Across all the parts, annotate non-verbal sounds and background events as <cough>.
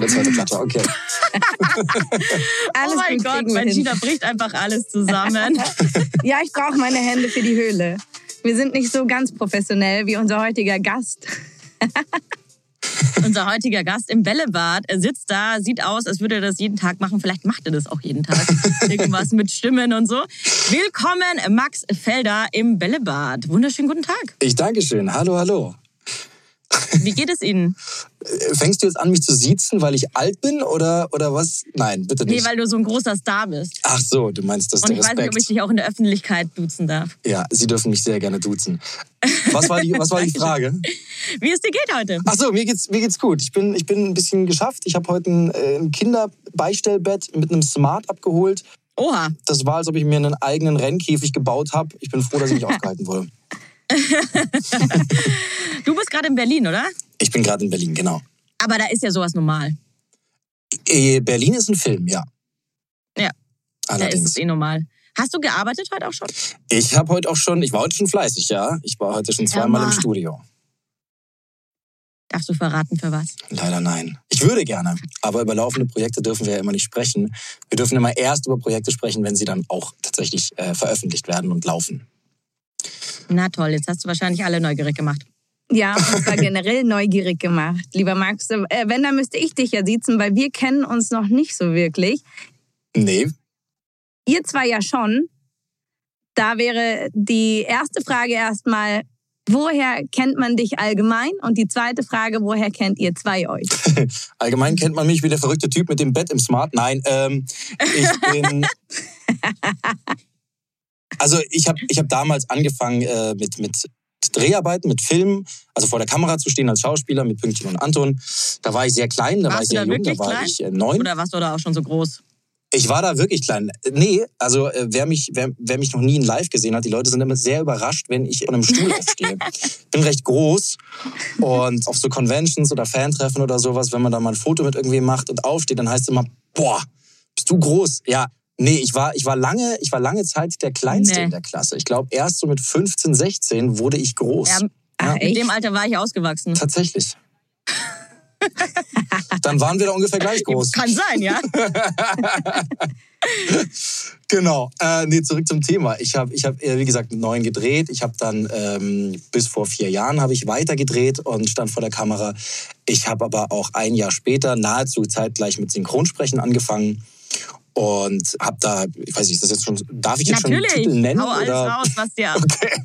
Das war der zweite Platte, okay. <laughs> Alles oh mein Gott, mein. Gina bricht einfach alles zusammen. <laughs> Ja, ich brauche meine Hände für die Höhle. Wir sind nicht so ganz professionell wie unser heutiger Gast. Unser heutiger Gast im Bällebad. Er sitzt da, sieht aus, als würde er das jeden Tag machen. Vielleicht macht er das auch jeden Tag. <laughs> Irgendwas mit Stimmen und so. Willkommen, Max Felder im Bällebad. Wunderschönen guten Tag. Ich danke schön. Hallo, hallo. Wie geht es Ihnen? Äh, Fängst du jetzt an, mich zu siezen, weil ich alt bin oder, oder was? Nein, bitte Nee, nicht. weil du so ein großer Star bist. Ach so, du meinst das Und ich weiß nicht, Respekt. ob ich dich auch in der Öffentlichkeit duzen darf. ja, Sie dürfen mich sehr gerne duzen. Was war die, was war die <laughs> Frage? Wie es dir geht heute? Ach so, mir geht's, mir geht's gut. Ich bin, ich bin ein bisschen geschafft. Ich habe heute ein, äh, ein Kinderbeistellbett mit einem Smart abgeholt. Oha. Das war, als ob ich mir einen eigenen Rennkäfig gebaut habe. Ich bin froh, dass ich nicht <laughs> aufgehalten wurde. <laughs> Du bist gerade in Berlin, oder? Ich bin gerade in Berlin, genau. Aber da ist ja sowas normal. Äh, Berlin ist ein Film, ja. Ja, Da ist Allerdings. es eh normal. Hast du gearbeitet heute auch schon? Ich habe heute auch schon, ich war heute schon fleißig, ja. Ich war heute schon zweimal im. Studio. Darfst du verraten, für was? Leider nein. Ich würde gerne, aber über laufende Projekte dürfen wir ja immer nicht sprechen. Wir dürfen immer erst über Projekte sprechen, wenn sie dann auch tatsächlich äh, veröffentlicht werden und laufen. Na toll, jetzt hast du wahrscheinlich alle neugierig gemacht. Ja, und zwar generell neugierig gemacht. Lieber Max, äh, wenn, dann müsste ich dich ja siezen, weil wir kennen uns noch nicht so wirklich. Nee, Ihr zwei ja schon. Da wäre die erste Frage erstmal, woher kennt man dich allgemein? Und die zweite Frage, woher kennt ihr zwei euch? <laughs> allgemein kennt man mich wie der verrückte Typ mit dem Bett im Smart. Nein, ähm, ich bin. <laughs> Also ich habe ich hab damals angefangen äh, mit, mit Dreharbeiten, mit Filmen, also vor der Kamera zu stehen als Schauspieler mit Pünktchen und Anton. Da war ich sehr klein, da war ich Warst sehr jung, da war klein? ich äh, neun. Oder warst du da auch schon so groß? Ich war da wirklich klein. Nee, also äh, wer mich, wer, wer mich noch nie in live gesehen hat, die Leute sind immer sehr überrascht, wenn ich von einem Stuhl aufstehe. Ich <laughs> bin recht groß und auf so Conventions oder Fantreffen oder sowas, wenn man da mal ein Foto mit irgendwem macht und aufsteht, dann heißt es immer, boah, bist du groß? Ja, nee, ich war, ich war lange, ich war lange Zeit der Kleinste Nee. in der Klasse. Ich glaube, erst so mit 15, 16 wurde ich groß. Ja, Ach, in dem Alter war ich ausgewachsen. Tatsächlich. <laughs> Dann waren wir da ungefähr gleich groß. Kann sein, ja. <laughs> Genau. Äh, nee, zurück zum Thema. Ich habe, ich hab, äh, wie gesagt, mit neun gedreht. Ich habe dann ähm, bis vor vier Jahren habe ich weiter gedreht und stand vor der Kamera. Ich habe aber auch ein Jahr später nahezu zeitgleich mit Synchronsprechen angefangen und habe da, ich weiß nicht, ist das jetzt schon, darf ich jetzt schon Natürlich. einen Titel nennen? Hau alles oder? raus, was dir. <laughs> Okay.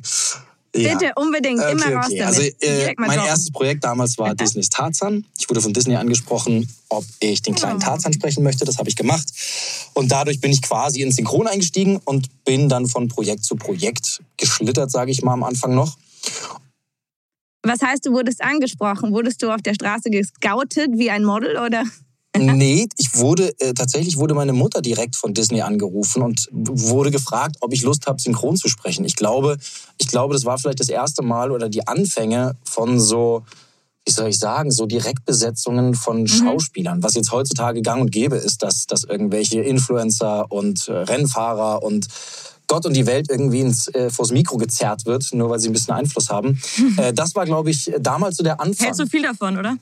Ja. Bitte, unbedingt, immer Okay, raus okay. damit. Also, äh, mein droppen. erstes Projekt damals war Disneys Tarzan. Ich wurde von Disney angesprochen, ob ich den kleinen Oh. Tarzan sprechen möchte. Das habe ich gemacht. Und dadurch bin ich quasi ins Synchron eingestiegen und bin dann von Projekt zu Projekt geschlittert, sage ich mal am Anfang noch. Was heißt, du wurdest angesprochen? Wurdest du auf der Straße gescoutet wie ein Model oder? <laughs> Nee, ich wurde, äh, tatsächlich wurde meine Mutter direkt von Disney angerufen und wurde gefragt, ob ich Lust habe, synchron zu sprechen. Ich glaube, ich glaube, das war vielleicht das erste Mal oder die Anfänge von so, wie soll ich sagen, so Direktbesetzungen von Schauspielern. Was jetzt heutzutage gang und gäbe ist, dass, dass irgendwelche Influencer und äh, Rennfahrer und Gott und die Welt irgendwie ins, äh, vors Mikro gezerrt wird, nur weil sie ein bisschen Einfluss haben. Äh, das war, glaube ich, damals so der Anfang. Hältst du viel davon, oder?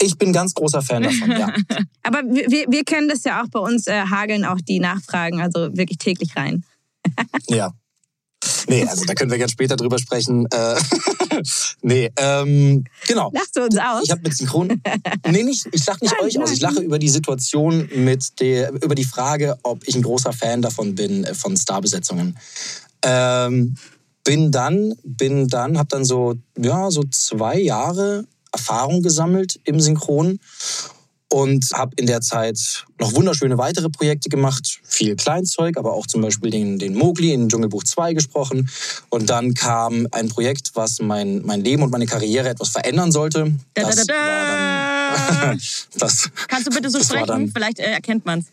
Ich bin ganz großer Fan davon, ja. <laughs> Aber wir, wir, kennen das ja auch bei uns, äh, hageln auch die Nachfragen, also wirklich täglich rein. <laughs> Ja. Nee, also da können wir gerne später drüber sprechen. Äh, <laughs> nee, ähm, genau. Lachst du uns aus? Ich habe mit Synchron. Nee, nicht, ich lache nicht Nein, euch aus. Ich nein. lache über die Situation mit der, über die Frage, ob ich ein großer Fan davon bin, äh, von Starbesetzungen. Ähm, bin dann, bin dann, habe dann so, ja, so zwei Jahre Erfahrung gesammelt im Synchron und habe in der Zeit noch wunderschöne weitere Projekte gemacht, viel Kleinzeug, aber auch zum Beispiel den, den Mowgli in Dschungelbuch 2 gesprochen. Und dann kam ein Projekt, was mein, mein Leben und meine Karriere etwas verändern sollte. Da, da, Das da, war da. dann, <laughs> das, Kannst du bitte so Das sprechen? dann- Vielleicht äh, erkennt man's.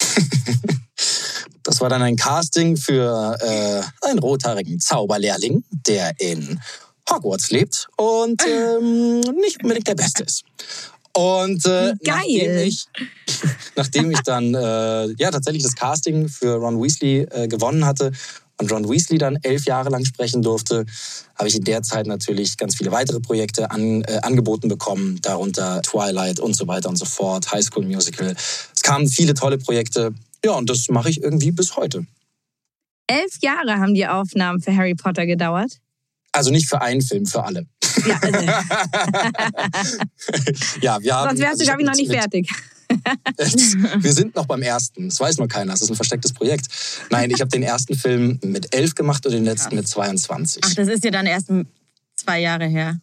<laughs> das war dann ein Casting für äh, einen rothaarigen Zauberlehrling, der in Hogwarts lebt und ähm, nicht unbedingt der Beste ist. Und äh, nachdem ich, nachdem ich dann äh, ja tatsächlich das Casting für Ron Weasley äh, gewonnen hatte und Ron Weasley dann elf Jahre lang sprechen durfte, habe ich in der Zeit natürlich ganz viele weitere Projekte an, äh, angeboten bekommen, darunter Twilight und so weiter und so fort, High School Musical. Es kamen viele tolle Projekte. Ja, und das mache ich irgendwie bis heute. Elf Jahre haben die Aufnahmen für Harry Potter gedauert. Also nicht für einen Film, für alle. Ja, also, <laughs> Ja, wir haben. sonst wärst du, glaube ich, noch nicht fertig. <laughs> Wir sind noch beim ersten. Das weiß noch keiner. Das ist ein verstecktes Projekt. Nein, ich habe den ersten Film mit elf gemacht und den letzten mit 22. Ach, das ist ja dann erst zwei Jahre her.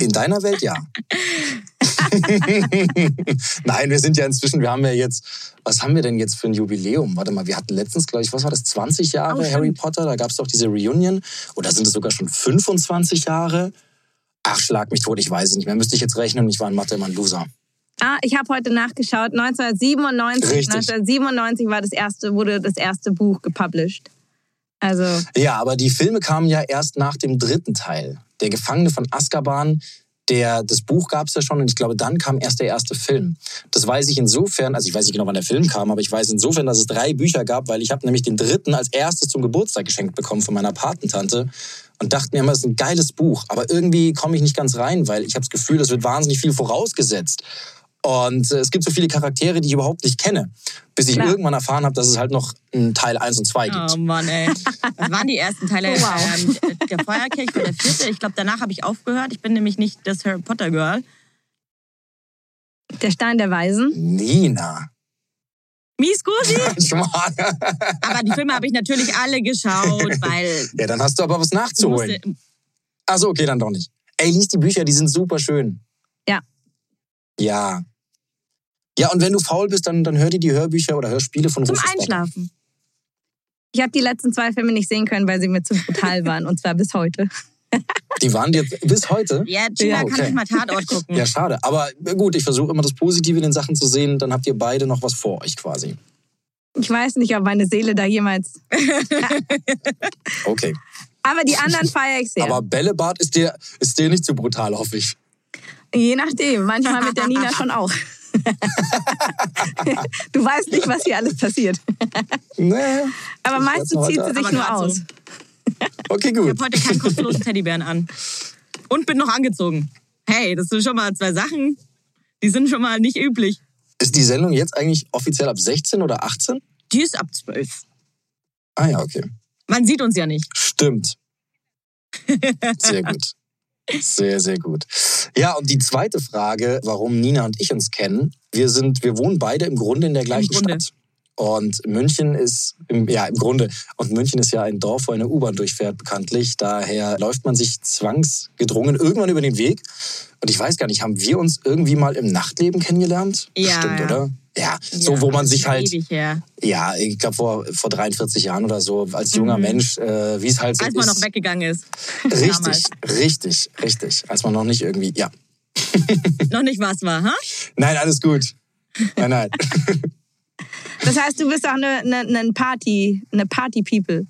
In deiner Welt ja. <laughs> Nein, wir sind ja inzwischen, wir haben ja jetzt, was haben wir denn jetzt für ein Jubiläum? Warte mal, wir hatten letztens, glaube ich, was war das, 20 Jahre Oh. Harry Potter? Da gab es doch diese Reunion. Oder sind es sogar schon 25 Jahre? Ach, schlag mich tot, ich weiß es nicht mehr. Müsste ich jetzt rechnen, ich war in Mathe immer ein Loser. Ah, ich habe heute nachgeschaut. 1997, Richtig. 1997 war das erste, wurde das erste Buch gepublished. Also, Ja, aber die Filme kamen ja erst nach dem dritten Teil. Der Gefangene von Azkaban, der, das Buch gab es ja schon und ich glaube, dann kam erst der erste Film. Das weiß ich insofern, also ich weiß nicht genau, wann der Film kam, aber ich weiß insofern, dass es drei Bücher gab, weil ich habe nämlich den dritten als erstes zum Geburtstag geschenkt bekommen von meiner Patentante und dachte mir immer, das ist ein geiles Buch, aber irgendwie komme ich nicht ganz rein, weil ich habe das Gefühl, es wird wahnsinnig viel vorausgesetzt. Und äh, es gibt so viele Charaktere, die ich überhaupt nicht kenne, bis ich Klar. irgendwann erfahren habe, dass es halt noch einen Teil 1 und 2 gibt. Oh Mann, ey. <laughs> Das waren die ersten Teile. Oh, wow. Ähm, der Feuerkelch war der vierte. Ich glaube, danach habe ich aufgehört. Ich bin nämlich nicht das Harry Potter Girl. der Stein der Weisen. Nina. Mies Gusi. <laughs> Aber die Filme habe ich natürlich alle geschaut, weil <laughs> Ja, dann hast du aber was nachzuholen. Also okay, dann doch nicht. Ey, lies die Bücher, die sind super schön. Ja. Ja. Ja, und wenn du faul bist, dann, dann hör dir die Hörbücher oder Hörspiele von zum. Einschlafen. Ich habe die letzten zwei Filme nicht sehen können, weil sie mir zu brutal waren. Und zwar bis heute. <laughs> Die waren dir bis heute. Ja, Gina Ja, kann okay. nicht mal Tatort gucken. Ja, schade. Aber gut, ich versuche immer das Positive in den Sachen zu sehen. Dann habt ihr beide noch was vor euch quasi. Ich weiß nicht, ob meine Seele da jemals. <laughs> Okay. Aber die anderen feiere ich sehr. Aber Bällebad ist dir, ist dir nicht zu brutal, hoffe ich. Je nachdem. Manchmal mit der Nina schon auch. <laughs> <laughs> du weißt nicht, was hier alles passiert. Nee. Aber Ich meistens werd's zieht heute- sie sich Aber nur aus. so. Okay, Ich gut. habe heute keinen kostenlosen Teddybären an. Und bin noch angezogen. Hey, das sind schon mal zwei Sachen, die sind schon mal nicht üblich. Ist die Sendung jetzt eigentlich offiziell ab 16 oder 18? Die ist ab zwölf. Ah ja, okay. Man sieht uns ja nicht. Stimmt. Sehr gut. Sehr, sehr gut. Ja, und die zweite Frage, warum Nina und ich uns kennen. Wir sind, wir wohnen beide im Grunde in der gleichen. Stadt. Und München ist, im, ja, im Grunde, und München ist ja ein Dorf, wo eine U-Bahn durchfährt, bekanntlich. Daher läuft man sich zwangsgedrungen irgendwann über den Weg. Und ich weiß gar nicht, haben wir uns irgendwie mal im Nachtleben kennengelernt? Ja, Stimmt, oder? Ja, so Ja, wo man sich ist halt, her. ja, ich glaube vor, vor 43 Jahren oder so, als junger Mhm. Mensch, äh, wie es halt so Als ist. man noch weggegangen ist. Richtig, Damals. richtig, richtig. Als man noch nicht irgendwie, ja. <laughs> Noch nicht was war, ha? Nein, alles gut. Nein, nein. <laughs> Das heißt, du bist auch eine, eine, eine Party, eine Party-People.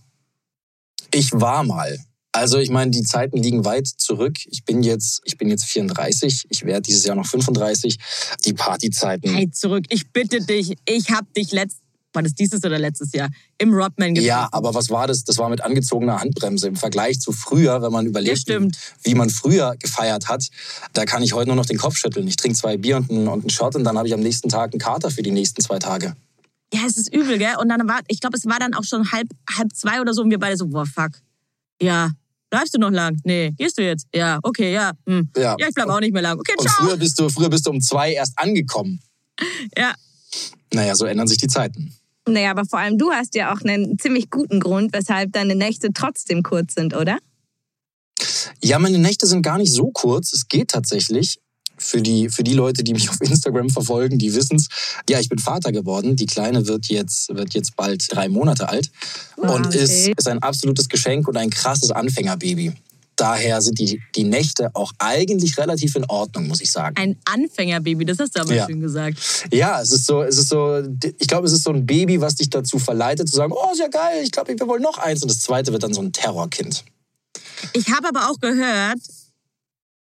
Ich war mal. Also ich meine, die Zeiten liegen weit zurück. Ich bin jetzt, ich bin jetzt 34. Ich werde dieses Jahr noch 35. Die Partyzeiten. Hey, zurück. Ich bitte dich. Ich hab dich letzt... War das dieses oder letztes Jahr? Im Rodman getroffen. Ja, aber was war das? Das war mit angezogener Handbremse im Vergleich zu früher, wenn man überlegt, wie man früher gefeiert hat. Da kann ich heute nur noch den Kopf schütteln. Ich trinke zwei Bier und einen, und einen Shot und dann habe ich am nächsten Tag einen Kater für die nächsten zwei Tage. Ja, es ist übel, gell? Und dann war, ich glaube, es war dann auch schon halb, halb zwei oder so und wir beide so, boah, fuck. Ja, bleibst du noch lang? Nee, gehst du jetzt? Ja, okay, ja. Hm. Ja. Ja, ich bleib auch nicht mehr lang. Okay, Und ciao. früher bist du, früher bist du um zwei erst angekommen. Ja, Naja, so ändern sich die Zeiten. Naja, aber vor allem du hast ja auch einen ziemlich guten Grund, weshalb deine Nächte trotzdem kurz sind, oder? Ja, meine Nächte sind gar nicht so kurz. Es geht tatsächlich. Für die, für die Leute, die mich <laughs> auf Instagram verfolgen, die wissen's. Ja, ich bin Vater geworden. Die Kleine wird jetzt, wird jetzt bald drei Monate alt Ah, und okay. ist, ist ein absolutes Geschenk und ein krasses Anfängerbaby. Daher sind die, die Nächte auch eigentlich relativ in Ordnung, muss ich sagen. Ein Anfängerbaby, das hast du aber Ja. schön gesagt. Ja, es ist so, es ist so, ich glaube, es ist so ein Baby, was dich dazu verleitet, zu sagen, oh, ist ja geil, ich glaube, wir wollen noch eins. Und das zweite wird dann so ein Terrorkind. Ich habe aber auch gehört,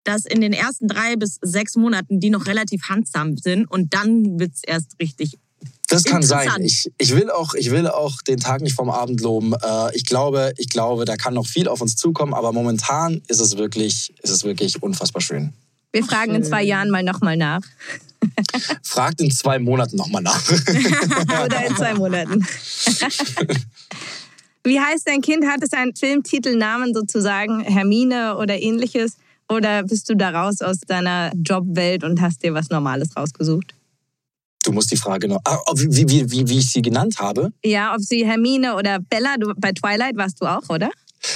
dass in den ersten drei bis sechs Monaten die noch relativ handsam sind und dann wird's erst richtig. Das kann sein. Ich, ich, will auch, ich will auch den Tag nicht vom Abend loben. Äh, ich, glaube, ich glaube, da kann noch viel auf uns zukommen, aber momentan ist es wirklich, ist es wirklich unfassbar schön. Wir fragen in zwei Jahren mal nochmal nach. <laughs> Fragt in zwei Monaten nochmal nach. <laughs> Oder in zwei Monaten. <laughs> Wie heißt dein Kind? Hat es einen Filmtitelnamen sozusagen, Hermine oder ähnliches? Oder bist du da raus aus deiner Jobwelt und hast dir was Normales rausgesucht? Du musst die Frage noch. Ah, wie, wie, wie, wie ich sie genannt habe? Ja, ob sie Hermine oder Bella, du, bei Twilight warst du auch, oder?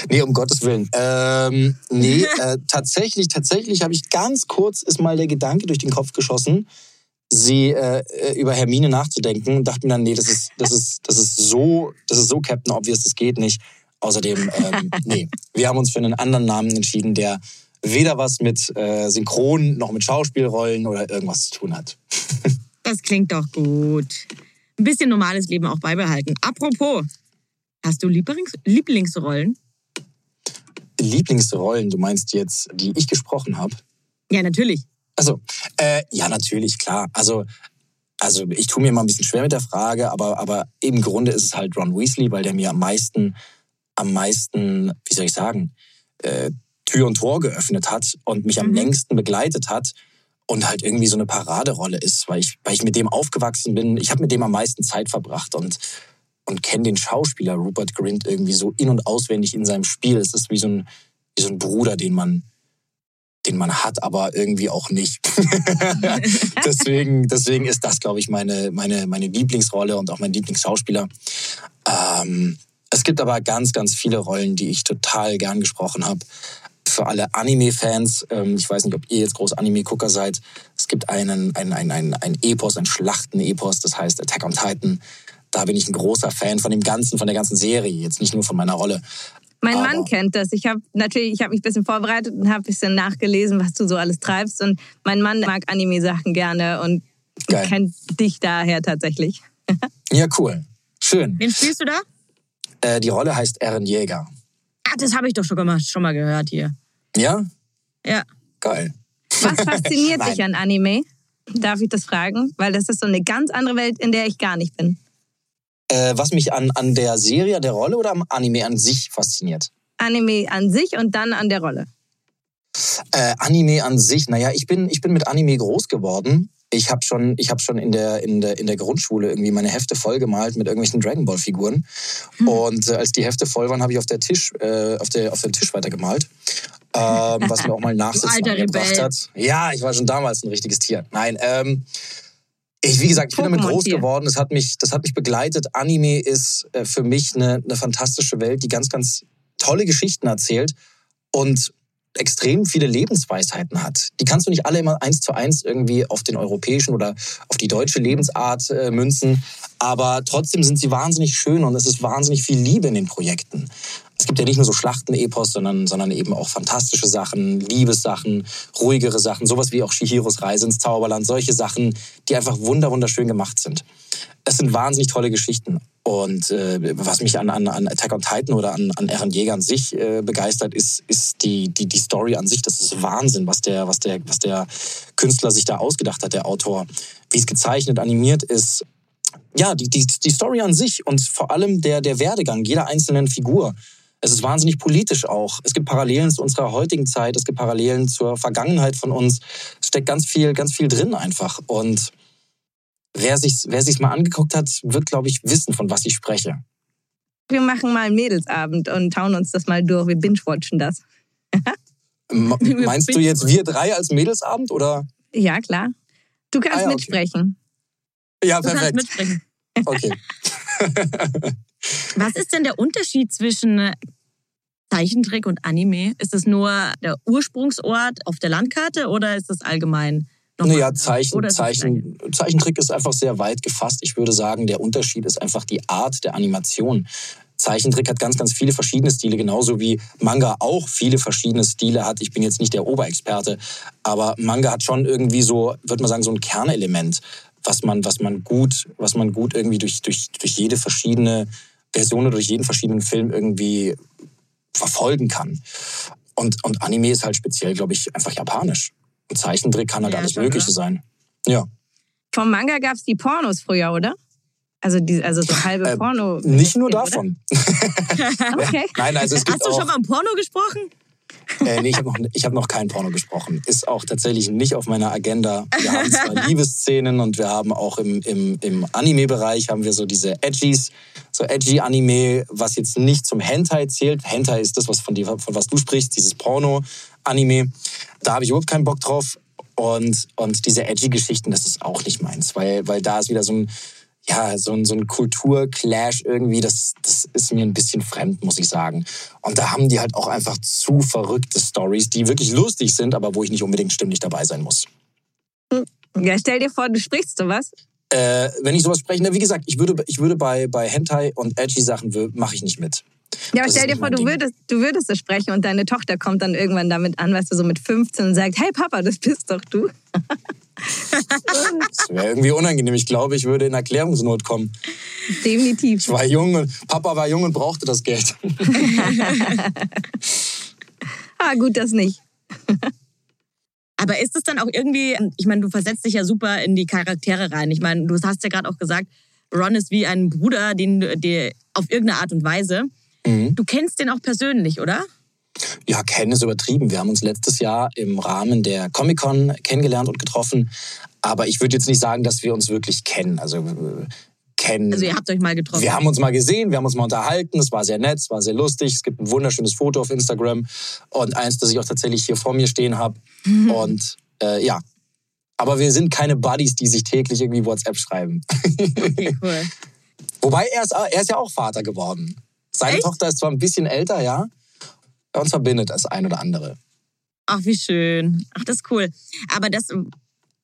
Nee, um Gottes Willen. Ähm, nee, <laughs> äh, tatsächlich, tatsächlich habe ich ganz kurz ist mal der Gedanke durch den Kopf geschossen, sie äh, äh, über Hermine nachzudenken und dachte mir dann, nee, das ist, das ist, das ist so, das ist so Captain Obvious, das geht nicht. Außerdem, ähm, <laughs> nee, wir haben uns für einen anderen Namen entschieden, der weder was mit äh, Synchron noch mit Schauspielrollen oder irgendwas zu tun hat. <laughs> Das klingt doch gut. Ein bisschen normales Leben auch beibehalten. Apropos, hast du Lieblings Lieblingsrollen? Lieblingsrollen, du meinst jetzt, die ich gesprochen habe? Ja, natürlich. Also, äh, ja, natürlich, klar. Also, also ich tue mir immer ein bisschen schwer mit der Frage, aber, aber im Grunde ist es halt Ron Weasley, weil der mir am meisten, am meisten, wie soll ich sagen, äh, Tür und Tor geöffnet hat und mich am Mhm. längsten begleitet hat und halt irgendwie so eine Paraderolle ist, weil ich, weil ich mit dem aufgewachsen bin. Ich habe mit dem am meisten Zeit verbracht und, und kenne den Schauspieler Rupert Grint irgendwie so in- und auswendig in seinem Spiel. Es ist wie so ein, wie so ein Bruder, den man, den man hat, aber irgendwie auch nicht. <laughs> deswegen, deswegen ist das, glaube ich, meine, meine, meine Lieblingsrolle und auch mein Lieblingsschauspieler. Ähm, es gibt aber ganz, ganz viele Rollen, die ich total gern gesprochen habe. Für alle Anime-Fans, ähm, ich weiß nicht, ob ihr jetzt groß Anime-Gucker seid, es gibt einen, ein, ein, ein, ein Epos, ein Schlachten-Epos, das heißt Attack on Titan. Da bin ich ein großer Fan von dem Ganzen, von der ganzen Serie, jetzt nicht nur von meiner Rolle. Mein Aber- Mann kennt das. Ich habe natürlich, ich habe mich ein bisschen vorbereitet und habe ein bisschen nachgelesen, was du so alles treibst. Und mein Mann mag Anime-Sachen gerne und Geil. kennt dich daher tatsächlich. <laughs> Ja, cool. Schön. Wen spielst du da? Äh, die Rolle heißt Eren Jäger. Ah, das habe ich doch schon mal, schon mal gehört hier. Ja? Ja. Geil. Was fasziniert <laughs> dich an Anime? Darf ich das fragen? Weil das ist so eine ganz andere Welt, in der ich gar nicht bin. Äh, was mich an, an der Serie, der Rolle oder am Anime an sich fasziniert? Anime an sich und dann an der Rolle. Äh, Anime an sich, naja, ich bin, ich bin mit Anime groß geworden. Ich habe schon, ich hab schon in, der, in, der, in der Grundschule irgendwie meine Hefte vollgemalt mit irgendwelchen Dragon Ball Figuren. Und äh, als die Hefte voll waren, habe ich auf, der Tisch, äh, auf, der, auf dem Tisch weitergemalt. Ähm, was mir auch mal <laughs> Nachsitzen Rebell. hat. Ja, ich war schon damals ein richtiges Tier. Nein, ähm, ich, wie gesagt, ich bin damit groß geworden. Das hat mich, das hat mich begleitet. Anime ist äh, für mich eine, eine fantastische Welt, die ganz, ganz tolle Geschichten erzählt und extrem viele Lebensweisheiten hat. Die kannst du nicht alle immer eins zu eins irgendwie auf den europäischen oder auf die deutsche Lebensart äh, münzen, aber trotzdem sind sie wahnsinnig schön und es ist wahnsinnig viel Liebe in den Projekten. Es gibt ja nicht nur so Schlachten-Epos, sondern, sondern eben auch fantastische Sachen, Liebessachen, ruhigere Sachen, sowas wie auch Shihiros Reise ins Zauberland, solche Sachen, die einfach wunder wunderschön gemacht sind. Es sind wahnsinnig tolle Geschichten. Und äh, was mich an, an, an Attack on Titan oder an, an Eren Jäger an sich äh, begeistert, ist, ist die, die, die Story an sich. Das ist Wahnsinn, was der, was, der, was der Künstler sich da ausgedacht hat, der Autor. Wie es gezeichnet, animiert ist. Ja, die, die, die Story an sich und vor allem der, der Werdegang jeder einzelnen Figur. Es ist wahnsinnig politisch auch. Es gibt Parallelen zu unserer heutigen Zeit, es gibt Parallelen zur Vergangenheit von uns. Es steckt ganz viel, ganz viel drin einfach. Und wer sich's, wer sich's mal angeguckt hat, wird, glaube ich, wissen, von was ich spreche. Wir machen mal einen Mädelsabend und hauen uns das mal durch. Wir binge-watchen das. <laughs> Meinst du jetzt wir drei als Mädelsabend oder? Ja, klar. Du kannst Ah ja, okay. mitsprechen. Ja, Du kannst perfekt. mitsprechen. Okay. <laughs> <laughs> Was ist denn der Unterschied zwischen Zeichentrick und Anime? Ist es nur der Ursprungsort auf der Landkarte oder ist es allgemein? noch Naja? Zeichen, Zeichen, Zeichentrick ist einfach sehr weit gefasst. Ich würde sagen, der Unterschied ist einfach die Art der Animation. Zeichentrick hat ganz, ganz viele verschiedene Stile, genauso wie Manga auch viele verschiedene Stile hat. Ich bin jetzt nicht der Oberexperte, aber Manga hat schon irgendwie so, würde man sagen, so ein Kernelement, was man, was man gut, was man gut irgendwie durch, durch, durch jede verschiedene Version oder durch jeden verschiedenen Film irgendwie verfolgen kann. Und, und Anime ist halt speziell, glaube ich, einfach japanisch. Und Zeichentrick kann halt Ja, alles schon, Mögliche oder? sein. Ja. Vom Manga gab es die Pornos früher, oder? Also, die, also so halbe Äh, Porno. Nicht nur davon. <laughs> <laughs> Okay. Nein, also es gibt Hast du auch. schon mal im Porno gesprochen? Äh, nee, ich habe noch, ich hab noch kein Porno gesprochen. Ist auch tatsächlich nicht auf meiner Agenda. Wir haben zwar <laughs> Liebesszenen und wir haben auch im, im, im Anime-Bereich haben wir so diese Edgies, so Edgy-Anime, was jetzt nicht zum Hentai zählt. Hentai ist das, was von, dir, von was du sprichst, dieses Porno-Anime. Da habe ich überhaupt keinen Bock drauf. Und, und diese Edgy-Geschichten, das ist auch nicht meins, weil, weil da ist wieder so ein, ja, so ein, so ein Kulturclash irgendwie, das, das ist mir ein bisschen fremd, muss ich sagen. Und da haben die halt auch einfach zu verrückte Stories, die wirklich lustig sind, aber wo ich nicht unbedingt stimmlich dabei sein muss. Ja, stell dir vor, du sprichst sowas. Äh, wenn ich sowas spreche, na, wie gesagt, ich würde, ich würde bei, bei Hentai und edgy Sachen mache ich nicht mit. Ja, aber Das stell dir vor, du Ding. würdest, du würdest es sprechen und deine Tochter kommt dann irgendwann damit an, weißt du, so mit 15 und sagt, hey Papa, das bist doch du. Das wäre irgendwie unangenehm. Ich glaube, ich würde in Erklärungsnot kommen. Definitiv. Ich war jung und Papa war jung und brauchte das Geld. <laughs> Ah, gut, das nicht. Aber ist es dann auch irgendwie, ich meine, du versetzt dich ja super in die Charaktere rein. Ich meine, du hast ja gerade auch gesagt, Ron ist wie ein Bruder, den du dir auf irgendeine Art und Weise. Mhm. Du kennst den auch persönlich, oder? Ja, kennen ist übertrieben. Wir haben uns letztes Jahr im Rahmen der Comic-Con kennengelernt und getroffen. Aber ich würde jetzt nicht sagen, dass wir uns wirklich kennen. Also äh, kennen. Also ihr habt euch mal getroffen. wir haben uns mal gesehen, wir haben uns mal unterhalten. Es war sehr nett, es war sehr lustig. Es gibt ein wunderschönes Foto auf Instagram und eins, das ich auch tatsächlich hier vor mir stehen habe. Mhm. Und äh, ja. Aber wir sind keine Buddies, die sich täglich irgendwie WhatsApp schreiben. Okay, cool. <laughs> Wobei er ist, er ist ja auch Vater geworden. Seine Echt? Tochter ist zwar ein bisschen älter, ja. Uns verbindet das ein oder andere. Ach, wie schön. Ach, das ist cool. Aber das,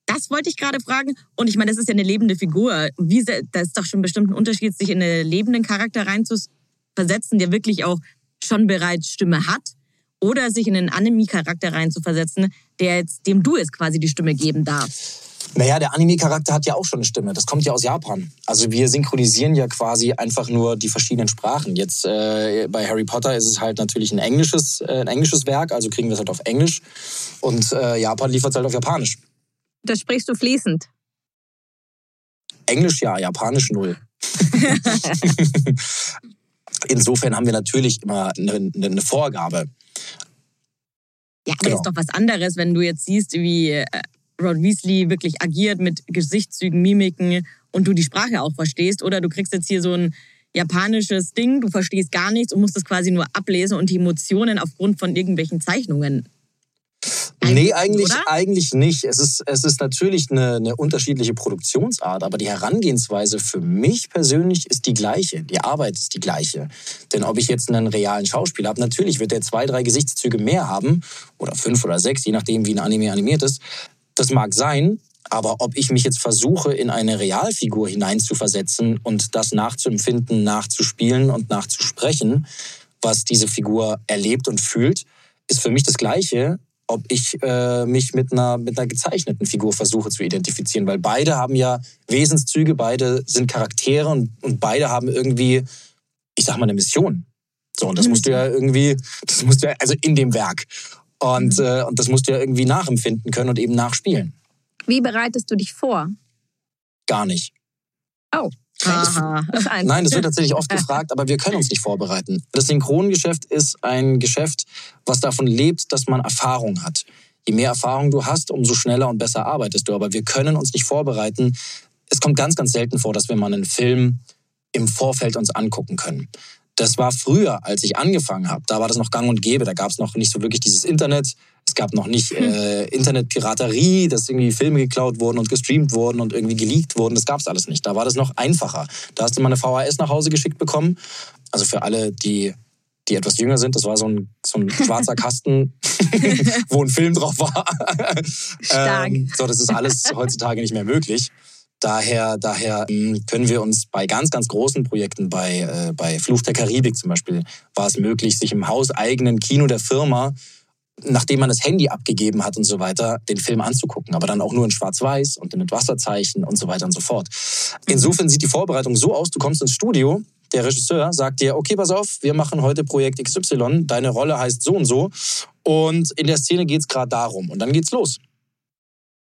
das wollte ich gerade fragen. Und ich meine, das ist ja eine lebende Figur. Wie, se- da ist doch schon bestimmt ein Unterschied, sich in einen lebenden Charakter reinzuversetzen, der wirklich auch schon bereits Stimme hat. Oder sich in einen Anime-Charakter reinzuversetzen, der jetzt, dem du jetzt quasi die Stimme geben darfst. Naja, der Anime-Charakter hat ja auch schon eine Stimme. Das kommt ja aus Japan. Also wir synchronisieren ja quasi einfach nur die verschiedenen Sprachen. Jetzt äh, bei Harry Potter ist es halt natürlich ein englisches, äh, ein englisches Werk, also kriegen wir es halt auf Englisch. Und äh, Japan liefert es halt auf Japanisch. Das sprichst du fließend. Englisch ja, Japanisch null. <laughs> Insofern haben wir natürlich immer eine, eine Vorgabe. Ja, aber Genau. ist doch was anderes, wenn du jetzt siehst, wie äh, Ron Weasley wirklich agiert mit Gesichtszügen, Mimiken und du die Sprache auch verstehst. Oder du kriegst jetzt hier so ein japanisches Ding, du verstehst gar nichts und musst es quasi nur ablesen und die Emotionen aufgrund von irgendwelchen Zeichnungen. Nee, eigentlich, oder? eigentlich nicht. Es ist, es ist natürlich eine, eine unterschiedliche Produktionsart, aber die Herangehensweise für mich persönlich ist die gleiche. Die Arbeit ist die gleiche. Denn ob ich jetzt einen realen Schauspieler habe, natürlich wird der zwei, drei Gesichtszüge mehr haben oder fünf oder sechs, je nachdem, wie ein Anime animiert ist. Das mag sein, aber ob ich mich jetzt versuche, in eine Realfigur hineinzuversetzen und das nachzuempfinden, nachzuspielen und nachzusprechen, was diese Figur erlebt und fühlt, ist für mich das Gleiche, ob ich äh, mich mit einer, mit einer gezeichneten Figur versuche zu identifizieren. Weil beide haben ja Wesenszüge, beide sind Charaktere und, und beide haben irgendwie, ich sag mal, eine Mission. So, und das musst du ja irgendwie, das musst du ja, also in dem Werk. Und, äh, und das musst du ja irgendwie nachempfinden können und eben nachspielen. Wie bereitest du dich vor? Gar nicht. Oh, Aha. <laughs> das. Nein, das wird tatsächlich oft gefragt, aber wir können uns nicht vorbereiten. Das Synchrongeschäft ist ein Geschäft, was davon lebt, dass man Erfahrung hat. Je mehr Erfahrung du hast, umso schneller und besser arbeitest du. Aber wir können uns nicht vorbereiten. Es kommt ganz, ganz selten vor, dass wir mal einen Film im Vorfeld uns angucken können. Das war früher, als ich angefangen habe. Da war das noch gang und gäbe. Da gab es noch nicht so wirklich dieses Internet. Es gab noch nicht äh, Internetpiraterie, dass irgendwie Filme geklaut wurden und gestreamt wurden und irgendwie geleakt wurden. Das gab es alles nicht. Da war das noch einfacher. Da hast du mal eine VHS nach Hause geschickt bekommen. Also für alle, die die etwas jünger sind. Das war so ein, so ein schwarzer <laughs> Kasten, wo ein Film drauf war. Stark. Ähm, so, das ist alles heutzutage nicht mehr möglich. Daher, daher ähm, können wir uns bei ganz, ganz großen Projekten, bei, äh, bei Fluch der Karibik zum Beispiel, war es möglich, sich im hauseigenen Kino der Firma, nachdem man das Handy abgegeben hat und so weiter, den Film anzugucken. Aber dann auch nur in Schwarz-Weiß und mit Wasserzeichen und so weiter und so fort. Insofern sieht die Vorbereitung so aus, du kommst ins Studio, der Regisseur sagt dir, okay, pass auf, wir machen heute Projekt XY, deine Rolle heißt so und so und in der Szene geht's gerade darum und dann geht's los.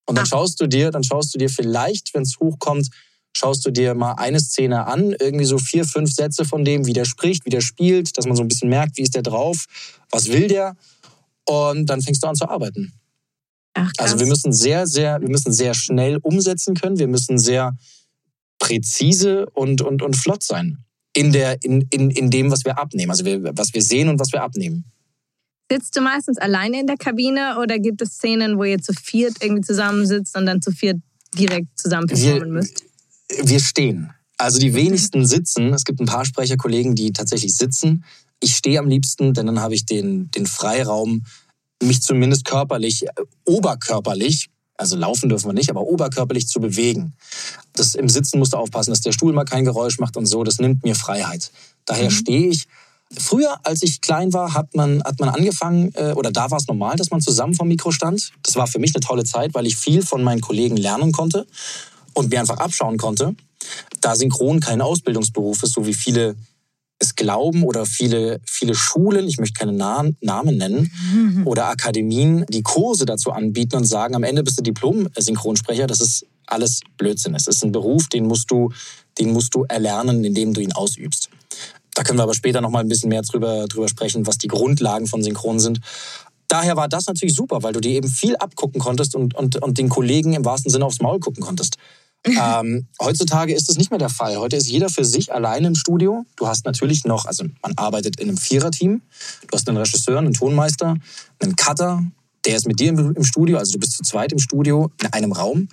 Und dann Ah. schaust du dir, dann schaust du dir vielleicht, wenn es hochkommt, schaust du dir mal eine Szene an, irgendwie so vier, fünf Sätze von dem, wie der spricht, wie der spielt, dass man so ein bisschen merkt, wie ist der drauf, was will der und dann fängst du an zu arbeiten. Ach. Also wir müssen sehr, sehr, wir müssen sehr schnell umsetzen können. Wir müssen sehr präzise und, und, und flott sein in, der, in, in, in dem, was wir abnehmen. Also wir, was wir sehen und was wir abnehmen. Sitzt du meistens alleine in der Kabine oder gibt es Szenen, wo ihr zu viert irgendwie zusammensitzt und dann zu viert direkt zusammen performen müsst? Wir stehen. Also die wenigsten sitzen. Es gibt ein paar Sprecherkollegen, die tatsächlich sitzen. Ich stehe am liebsten, denn dann habe ich den, den Freiraum, mich zumindest körperlich, äh, oberkörperlich, also laufen dürfen wir nicht, aber oberkörperlich zu bewegen. Das, Im Sitzen musst du aufpassen, dass der Stuhl mal kein Geräusch macht und so. Das nimmt mir Freiheit. Daher stehe ich. Früher, als ich klein war, hat man, hat man angefangen, äh, oder da war es normal, dass man zusammen vom Mikro stand. Das war für mich eine tolle Zeit, weil ich viel von meinen Kollegen lernen konnte und mir einfach abschauen konnte. Da Synchron kein Ausbildungsberuf ist, so wie viele es glauben oder viele, viele Schulen, ich möchte keine Na Namen nennen, oder Akademien, die Kurse dazu anbieten und sagen, am Ende bist du Diplom-Synchronsprecher. Das ist alles Blödsinn. Es ist ein Beruf, den musst du, den musst du erlernen, indem du ihn ausübst. Da können wir aber später noch mal ein bisschen mehr drüber, drüber sprechen, was die Grundlagen von Synchron sind. Daher war das natürlich super, weil du dir eben viel abgucken konntest und, und, und den Kollegen im wahrsten Sinne aufs Maul gucken konntest. <laughs> ähm, heutzutage ist es nicht mehr der Fall. Heute ist jeder für sich alleine im Studio. Du hast natürlich noch, also man arbeitet in einem Viererteam. Du hast einen Regisseur, einen Tonmeister, einen Cutter, der ist mit dir im, im Studio. Also du bist zu zweit im Studio in einem Raum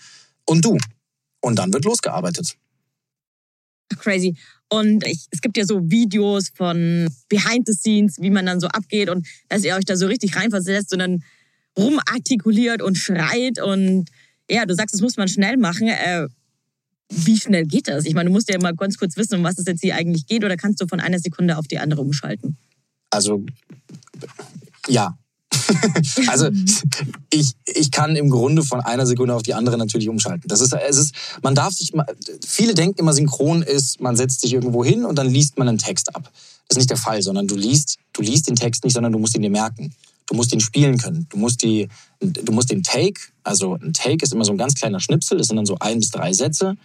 und du. Und dann wird losgearbeitet. Crazy. Und ich, es gibt ja so Videos von Behind the Scenes, wie man dann so abgeht und dass ihr euch da so richtig reinversetzt und dann rumartikuliert und schreit und ja, du sagst, das muss man schnell machen. Äh, wie schnell geht das? Ich meine, du musst ja mal ganz kurz wissen, um was es jetzt hier eigentlich geht oder kannst du von einer Sekunde auf die andere umschalten? Also ja. <laughs> also ich, ich kann im Grunde von einer Sekunde auf die andere natürlich umschalten. Das ist, es ist, man darf sich, viele denken immer, synchron ist, man setzt sich irgendwo hin und dann liest man einen Text ab. Das ist nicht der Fall, sondern du liest, du liest den Text nicht, sondern du musst ihn dir merken. Du musst ihn spielen können. Du musst, die, du musst den Take, also ein Take ist immer so ein ganz kleiner Schnipsel, das sind dann so ein bis drei Sätze,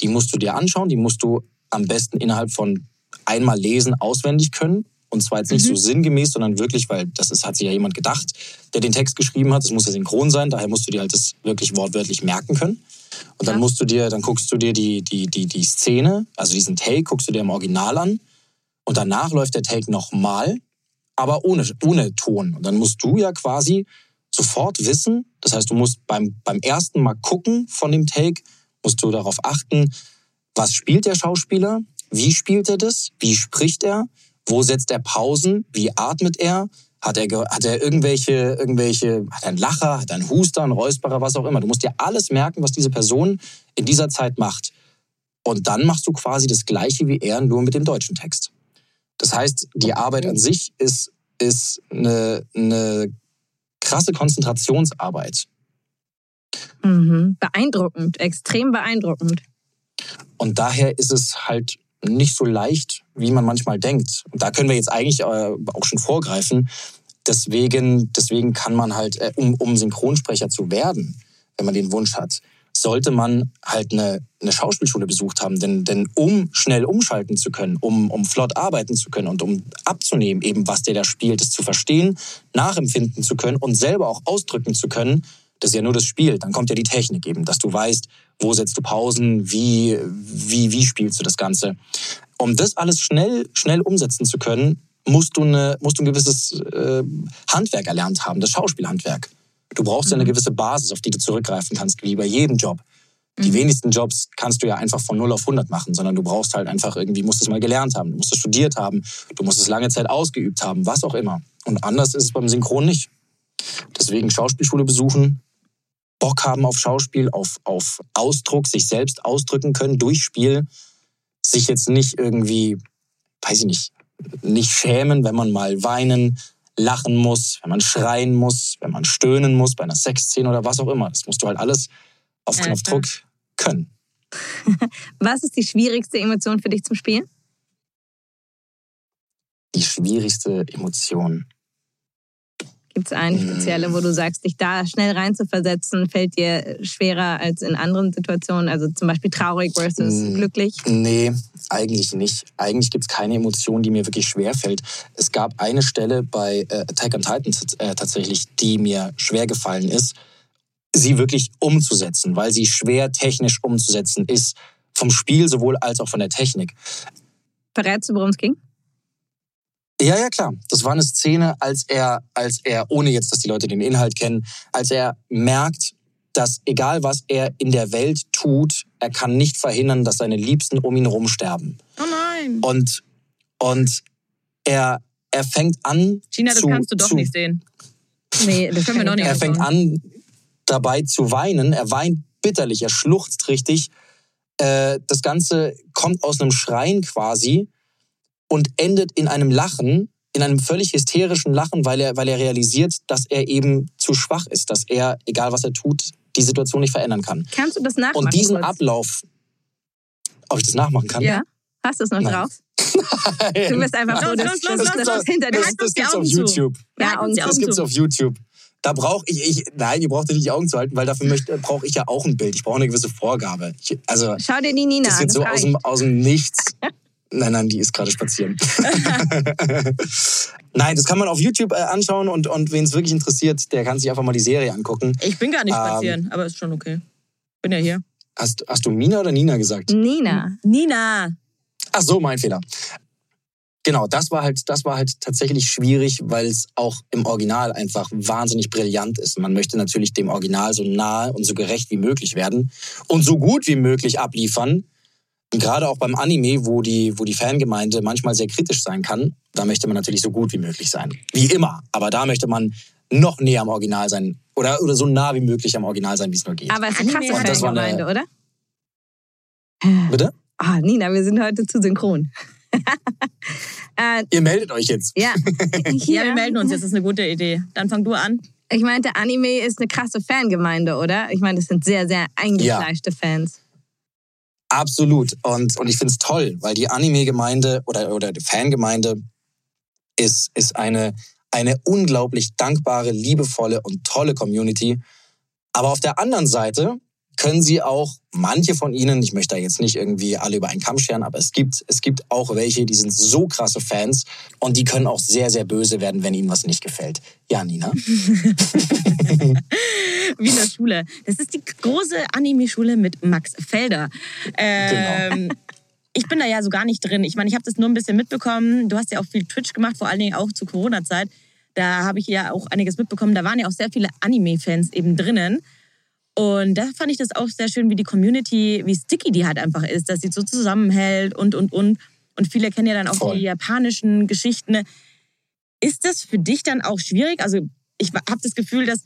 die musst du dir anschauen, die musst du am besten innerhalb von einmal lesen auswendig können. Und zwar jetzt nicht so sinngemäß, sondern wirklich, weil das ist, hat sich ja jemand gedacht, der den Text geschrieben hat. Es muss ja synchron sein, daher musst du dir halt das wirklich wortwörtlich merken können. Und dann Ja. musst du dir, dann guckst du dir die, die, die, die Szene, also diesen Take, guckst du dir im Original an. Und danach läuft der Take nochmal, aber ohne, ohne Ton. Und dann musst du ja quasi sofort wissen, das heißt, du musst beim, beim ersten Mal gucken von dem Take, musst du darauf achten, was spielt der Schauspieler, wie spielt er das, wie spricht er, wo setzt er Pausen, wie atmet er, hat er, hat er irgendwelche, irgendwelche, hat er einen Lacher, hat er einen Huster, einen Räusperer, was auch immer. Du musst dir alles merken, was diese Person in dieser Zeit macht. Und dann machst du quasi das Gleiche wie er, nur mit dem deutschen Text. Das heißt, die Arbeit an sich ist, ist eine, eine krasse Konzentrationsarbeit. Mhm. Beeindruckend, extrem beeindruckend. Und daher ist es halt nicht so leicht, wie man manchmal denkt. Und da können wir jetzt eigentlich äh, auch schon vorgreifen. Deswegen, deswegen kann man halt, äh, um, um Synchronsprecher zu werden, wenn man den Wunsch hat, sollte man halt eine, eine Schauspielschule besucht haben. Denn, denn um schnell umschalten zu können, um, um flott arbeiten zu können und um abzunehmen, eben was der da spielt, es zu verstehen, nachempfinden zu können und selber auch ausdrücken zu können, das ist ja nur das Spiel. Dann kommt ja die Technik eben, dass du weißt, wo setzt du Pausen, wie, wie, wie spielst du das Ganze. Um das alles schnell, schnell umsetzen zu können, musst du, eine, musst du ein gewisses äh, Handwerk erlernt haben, das Schauspielhandwerk. Du brauchst ja eine gewisse Basis, auf die du zurückgreifen kannst, wie bei jedem Job. Die wenigsten Jobs kannst du ja einfach von 0 auf 100 machen, sondern du brauchst halt einfach irgendwie, musst es mal gelernt haben, du musst es studiert haben, du musst es lange Zeit ausgeübt haben, was auch immer. Und anders ist es beim Synchron nicht. Deswegen Schauspielschule besuchen, Bock haben auf Schauspiel, auf, auf Ausdruck, sich selbst ausdrücken können durch Spiel, sich jetzt nicht irgendwie, weiß ich nicht, nicht schämen, wenn man mal weinen, lachen muss, wenn man schreien muss, wenn man stöhnen muss bei einer Sexszene oder was auch immer. Das musst du halt alles auf Knopfdruck können. <laughs> Was ist die schwierigste Emotion für dich zum Spielen? Die schwierigste Emotion. Gibt es eine spezielle, wo du sagst, dich da schnell reinzuversetzen, fällt dir schwerer als in anderen Situationen? Also zum Beispiel traurig versus Hm. glücklich? Nee, eigentlich nicht. Eigentlich gibt es keine Emotion, die mir wirklich schwer fällt. Es gab eine Stelle bei äh, Attack on Titan äh, tatsächlich, die mir schwer gefallen ist, sie wirklich umzusetzen, weil sie schwer technisch umzusetzen ist. Vom Spiel sowohl als auch von der Technik. Verrätst du, worum es ging? Ja, ja, klar. Das war eine Szene, als er, als er, ohne jetzt, dass die Leute den Inhalt kennen, als er merkt, dass egal was er in der Welt tut, er kann nicht verhindern, dass seine Liebsten um ihn herum sterben. Oh nein. Und, und er, er fängt an. Gina, das zu, kannst du doch zu, nicht sehen. Nee, das Können wir noch nicht Er fängt an, dabei zu weinen. Er weint bitterlich, er schluchzt richtig. Äh, das Ganze kommt aus einem Schreien quasi und endet in einem Lachen, in einem völlig hysterischen Lachen, weil er, weil er realisiert, dass er eben zu schwach ist, dass er, egal was er tut, die Situation nicht verändern kann. Kannst du das nachmachen? Und diesen kurz? Ablauf, ob ich das nachmachen kann? Ja? Hast du es noch Nein. drauf? <laughs> Du bist einfach froh, Los, dass, los, los, dass los. das hinter dir Das, das gibt's auf. YouTube. Ja, Das gibt's auf YouTube. Da brauche ich, ich, nein, ihr braucht nicht die Augen zu halten, weil dafür möchte- brauche ich ja auch ein Bild. Ich brauche eine gewisse Vorgabe. Ich, also, Schau dir die Nina das ist an. jetzt so das aus dem, aus dem Nichts. <laughs> Nein, nein, die ist gerade spazieren. <laughs> <laughs> nein, das kann man auf YouTube äh, anschauen und, und wen es wirklich interessiert, der kann sich einfach mal die Serie angucken. Ich bin gar nicht Ähm, spazieren, aber ist schon okay. Bin ja hier. Hast, hast du Mina oder Nina gesagt? Nina. Nina. Ach so, mein Fehler. Genau, das war halt, das war halt tatsächlich schwierig, weil es auch im Original einfach wahnsinnig brillant ist. Man möchte natürlich dem Original so nahe und so gerecht wie möglich werden und so gut wie möglich abliefern. Gerade auch beim Anime, wo die, wo die Fangemeinde manchmal sehr kritisch sein kann, da möchte man natürlich so gut wie möglich sein. Wie immer. Aber da möchte man noch näher am Original sein oder, oder so nah wie möglich am Original sein, wie es nur geht. Aber es ist eine krasse Und das war eine- Fangemeinde, oder? Bitte? Ah, Nina, wir sind heute zu synchron. <laughs> äh, Ihr meldet euch jetzt. ja. <laughs> Ja, wir melden uns jetzt. Das ist eine gute Idee. Dann fang du an. Ich meinte, Anime ist eine krasse Fangemeinde, oder? Ich meine, das sind sehr, sehr eingefleischte Fans. Absolut. Und, und ich finde es toll, weil die Anime-Gemeinde oder, oder die Fangemeinde ist, ist eine, eine unglaublich dankbare, liebevolle und tolle Community. Aber auf der anderen Seite können sie auch, manche von ihnen, ich möchte da jetzt nicht irgendwie alle über einen Kamm scheren, aber es gibt, es gibt auch welche, die sind so krasse Fans und die können auch sehr, sehr böse werden, wenn ihnen was nicht gefällt. Ja, Nina? <laughs> <laughs> Wie in der Schule. Das ist die große Anime-Schule mit Max Felder. Ähm, <laughs> Ich bin da ja so gar nicht drin. Ich meine, ich habe das nur ein bisschen mitbekommen. Du hast ja auch viel Twitch gemacht, vor allen Dingen auch zur Corona-Zeit. Da habe ich ja auch einiges mitbekommen. Da waren ja auch sehr viele Anime-Fans eben drinnen. Und da fand ich das auch sehr schön, wie die Community, wie sticky die halt einfach ist, dass sie so zusammenhält und, und, und. Und viele kennen ja dann auch Voll. die japanischen Geschichten. Ist das für dich dann auch schwierig? Also ich habe das Gefühl, dass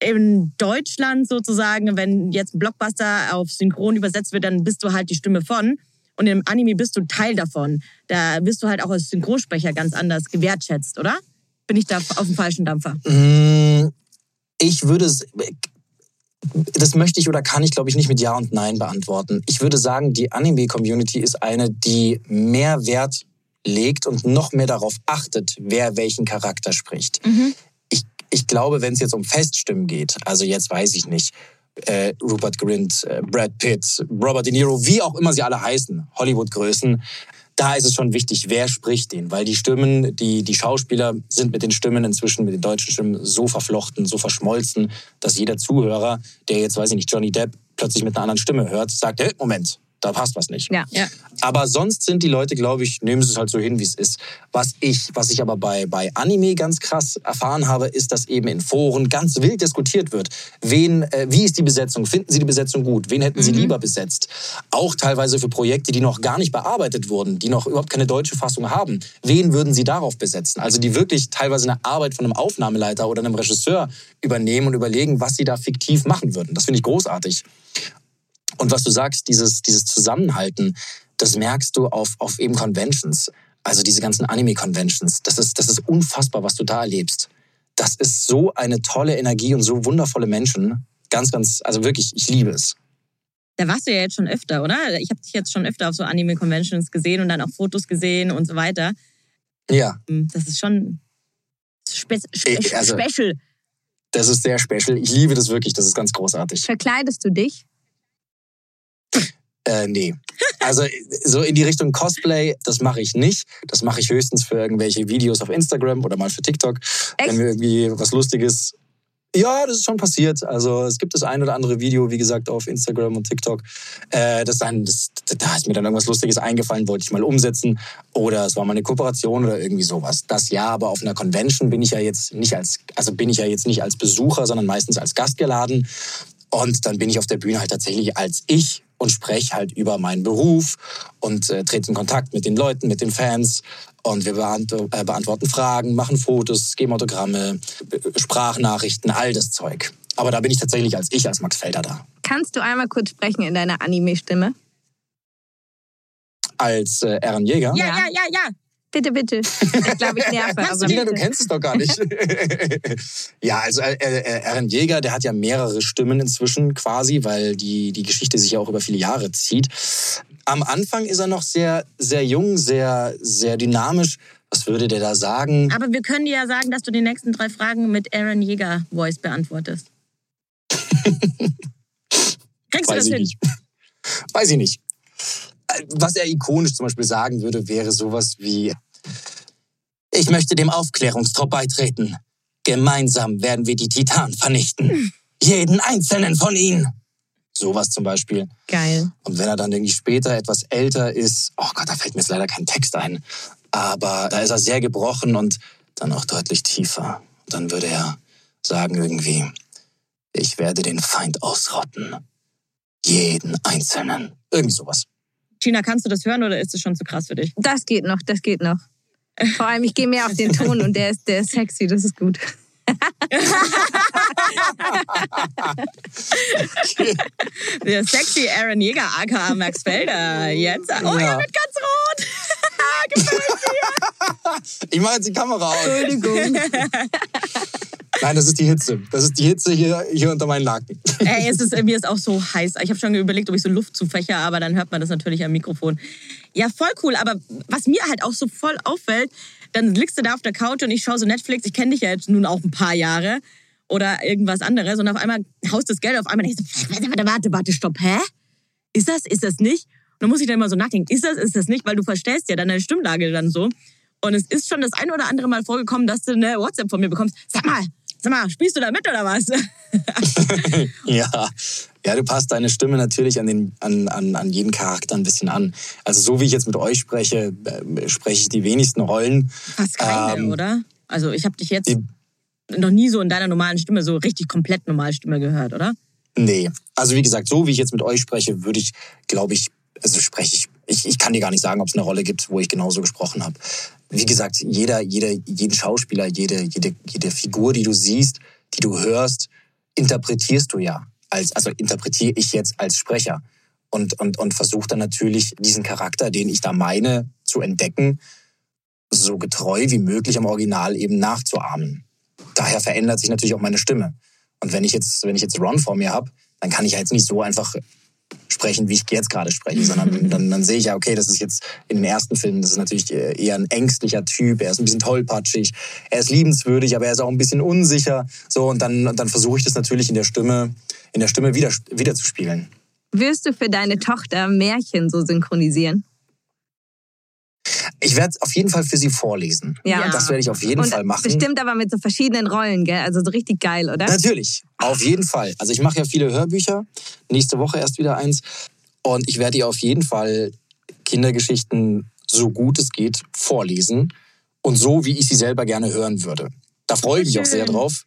in Deutschland sozusagen, wenn jetzt ein Blockbuster auf Synchron übersetzt wird, dann bist du halt die Stimme von. Und im Anime bist du Teil davon. Da bist du halt auch als Synchronsprecher ganz anders gewertschätzt, oder? Bin ich da auf dem falschen Dampfer? Mm, Ich würde es. Das möchte ich oder kann ich, glaube ich, nicht mit Ja und Nein beantworten. Ich würde sagen, die Anime-Community ist eine, die mehr Wert legt und noch mehr darauf achtet, wer welchen Charakter spricht. Ich, ich glaube, wenn es jetzt um Feststimmen geht, also jetzt weiß ich nicht, äh, Rupert Grint, äh, Brad Pitt, Robert De Niro, wie auch immer sie alle heißen, Hollywood-Größen, da ist es schon wichtig, wer spricht den, weil die Stimmen, die, die Schauspieler sind mit den Stimmen inzwischen, mit den deutschen Stimmen so verflochten, so verschmolzen, dass jeder Zuhörer, der jetzt, weiß ich nicht, Johnny Depp plötzlich mit einer anderen Stimme hört, sagt, hey, Moment, Da passt was nicht. Ja. Ja. Aber sonst sind die Leute, glaube ich, nehmen sie es halt so hin, wie es ist. Was ich, was ich aber bei, bei Anime ganz krass erfahren habe, ist, dass eben in Foren ganz wild diskutiert wird. Wen, äh, wie ist die Besetzung? Finden Sie die Besetzung gut? Wen hätten Sie lieber besetzt? Auch teilweise für Projekte, die noch gar nicht bearbeitet wurden, die noch überhaupt keine deutsche Fassung haben. Wen würden Sie darauf besetzen? Also die wirklich teilweise eine Arbeit von einem Aufnahmeleiter oder einem Regisseur übernehmen und überlegen, was sie da fiktiv machen würden. Das finde ich großartig. Und was du sagst, dieses, dieses Zusammenhalten, das merkst du auf, auf eben Conventions. Also diese ganzen Anime-Conventions. Das ist, das ist unfassbar, was du da erlebst. Das ist so eine tolle Energie und so wundervolle Menschen. Ganz, ganz, also wirklich, ich liebe es. Da warst du ja jetzt schon öfter, oder? Ich habe dich jetzt schon öfter auf so Anime-Conventions gesehen und dann auch Fotos gesehen und so weiter. Ja, Das ist schon spe spe Eh, also- special. das ist sehr special. Ich liebe das wirklich. Das ist ganz großartig. Verkleidest du dich? Äh, nee. Also so in die Richtung Cosplay, das mache ich nicht. Das mache ich höchstens für irgendwelche Videos auf Instagram oder mal für TikTok. Echt? Wenn wir irgendwie was Lustiges. Ja, das ist schon passiert. Also es gibt das ein oder andere Video, wie gesagt, auf Instagram und TikTok. Äh, das dann, das, da ist mir dann irgendwas Lustiges eingefallen, wollte ich mal umsetzen. Oder es war mal eine Kooperation oder irgendwie sowas. Das ja, aber auf einer Convention bin ich ja jetzt nicht als, also bin ich ja jetzt nicht als Besucher, sondern meistens als Gast geladen. Und dann bin ich auf der Bühne halt tatsächlich als ich und spreche halt über meinen Beruf und äh, trete in Kontakt mit den Leuten, mit den Fans. Und wir beant äh, beantworten Fragen, machen Fotos, geben Autogramme, äh, Sprachnachrichten, all das Zeug. Aber da bin ich tatsächlich als ich, als Max Felder da. Kannst du einmal kurz sprechen in deiner Anime-Stimme? Als äh, Aaron Jäger. Ja, ja, ja, ja. Bitte, bitte. Ich glaube, ich nerve. Aber Nina, du kennst es doch gar nicht. <laughs> ja, also äh, äh, Aaron Jäger, der hat ja mehrere Stimmen inzwischen quasi, weil die, die Geschichte sich ja auch über viele Jahre zieht. Am Anfang ist er noch sehr, sehr jung, sehr, sehr dynamisch. Was würde der da sagen? Aber wir können dir ja sagen, dass du die nächsten drei Fragen mit Aaron Jäger Voice beantwortest. <laughs> Kriegst du Weiß das ich hin? nicht. Weiß ich nicht. Was er ikonisch zum Beispiel sagen würde, wäre sowas wie: Ich möchte dem Aufklärungstrupp beitreten. Gemeinsam werden wir die Titanen vernichten. Jeden einzelnen von ihnen. Sowas zum Beispiel. Geil. Und wenn er dann irgendwie später etwas älter ist, oh Gott, da fällt mir jetzt leider kein Text ein, aber da ist er sehr gebrochen und dann auch deutlich tiefer. Dann würde er sagen irgendwie, ich werde den Feind ausrotten. Jeden einzelnen. Irgendwie sowas. Gina, kannst du das hören oder ist es schon zu krass für dich? Das geht noch, das geht noch. Vor allem, ich gehe mehr auf den Ton und der ist, der ist sexy, das ist gut. <laughs> <laughs> <laughs> Der sexy Aaron Jäger, aka Max Felder. Jetzt. Oh, Ja. er wird ganz rot. <laughs> Gefällt Ich mache jetzt die Kamera aus. Entschuldigung. <laughs> Nein, das ist die Hitze. Das ist die Hitze hier, hier unter meinen Laken. Ey, es ist, mir ist auch so heiß. Ich habe schon überlegt, ob ich so Luft zufächer, aber dann hört man das natürlich am Mikrofon. Ja, voll cool. Aber was mir halt auch so voll auffällt, dann liegst du da auf der Couch und ich schaue so Netflix. Ich kenne dich ja jetzt nun auch ein paar Jahre oder irgendwas anderes. Und auf einmal haust das Geld auf einmal. Denkst du, warte, warte, warte, warte, stopp, hä? Ist das, ist das nicht? Und dann muss ich dann immer so nachdenken, ist das, ist das nicht? Weil du verstellst ja deine Stimmlage dann so. Und es ist schon das ein oder andere Mal vorgekommen, dass du eine WhatsApp von mir bekommst. Sag mal, sag mal, spielst du da mit oder was? <laughs> Ja. ja, du passt deine Stimme natürlich an, den, an, an, an jeden Charakter ein bisschen an. Also so wie ich jetzt mit euch spreche, äh, spreche ich die wenigsten Rollen. Fast keine, Ähm, oder? Also ich habe dich jetzt die- noch nie so in deiner normalen Stimme, so richtig komplett normale Stimme gehört, oder? Nee, also wie gesagt, so wie ich jetzt mit euch spreche, würde ich, glaube ich, also spreche ich, ich, ich kann dir gar nicht sagen, ob es eine Rolle gibt, wo ich genauso gesprochen habe. Wie gesagt, jeder, jeder, jeden Schauspieler, jede, jede, jede Figur, die du siehst, die du hörst, interpretierst du ja. Als, also interpretiere ich jetzt als Sprecher. Und, und, und versuche dann natürlich diesen Charakter, den ich da meine, zu entdecken, so getreu wie möglich am Original eben nachzuahmen. Daher verändert sich natürlich auch meine Stimme. Und wenn ich jetzt, wenn ich jetzt Ron vor mir habe, dann kann ich ja jetzt nicht so einfach sprechen, wie ich jetzt gerade spreche, sondern <laughs> dann, dann sehe ich ja, okay, das ist jetzt in den ersten Filmen, das ist natürlich eher ein ängstlicher Typ, er ist ein bisschen tollpatschig, er ist liebenswürdig, aber er ist auch ein bisschen unsicher. So, und dann, dann versuche ich das natürlich in der Stimme, in der Stimme wieder, wieder zu spielen. Wirst du für deine Tochter Märchen so synchronisieren? Ich werde auf jeden Fall für sie vorlesen. Ja. Das werde ich auf jeden Und Fall machen. bestimmt aber mit so verschiedenen Rollen, gell? Also so richtig geil, oder? Natürlich, auf jeden Fall. Also ich mache ja viele Hörbücher, nächste Woche erst wieder eins. Und ich werde ihr auf jeden Fall Kindergeschichten so gut es geht vorlesen und so, wie ich sie selber gerne hören würde. Da freue ich mich auch sehr drauf.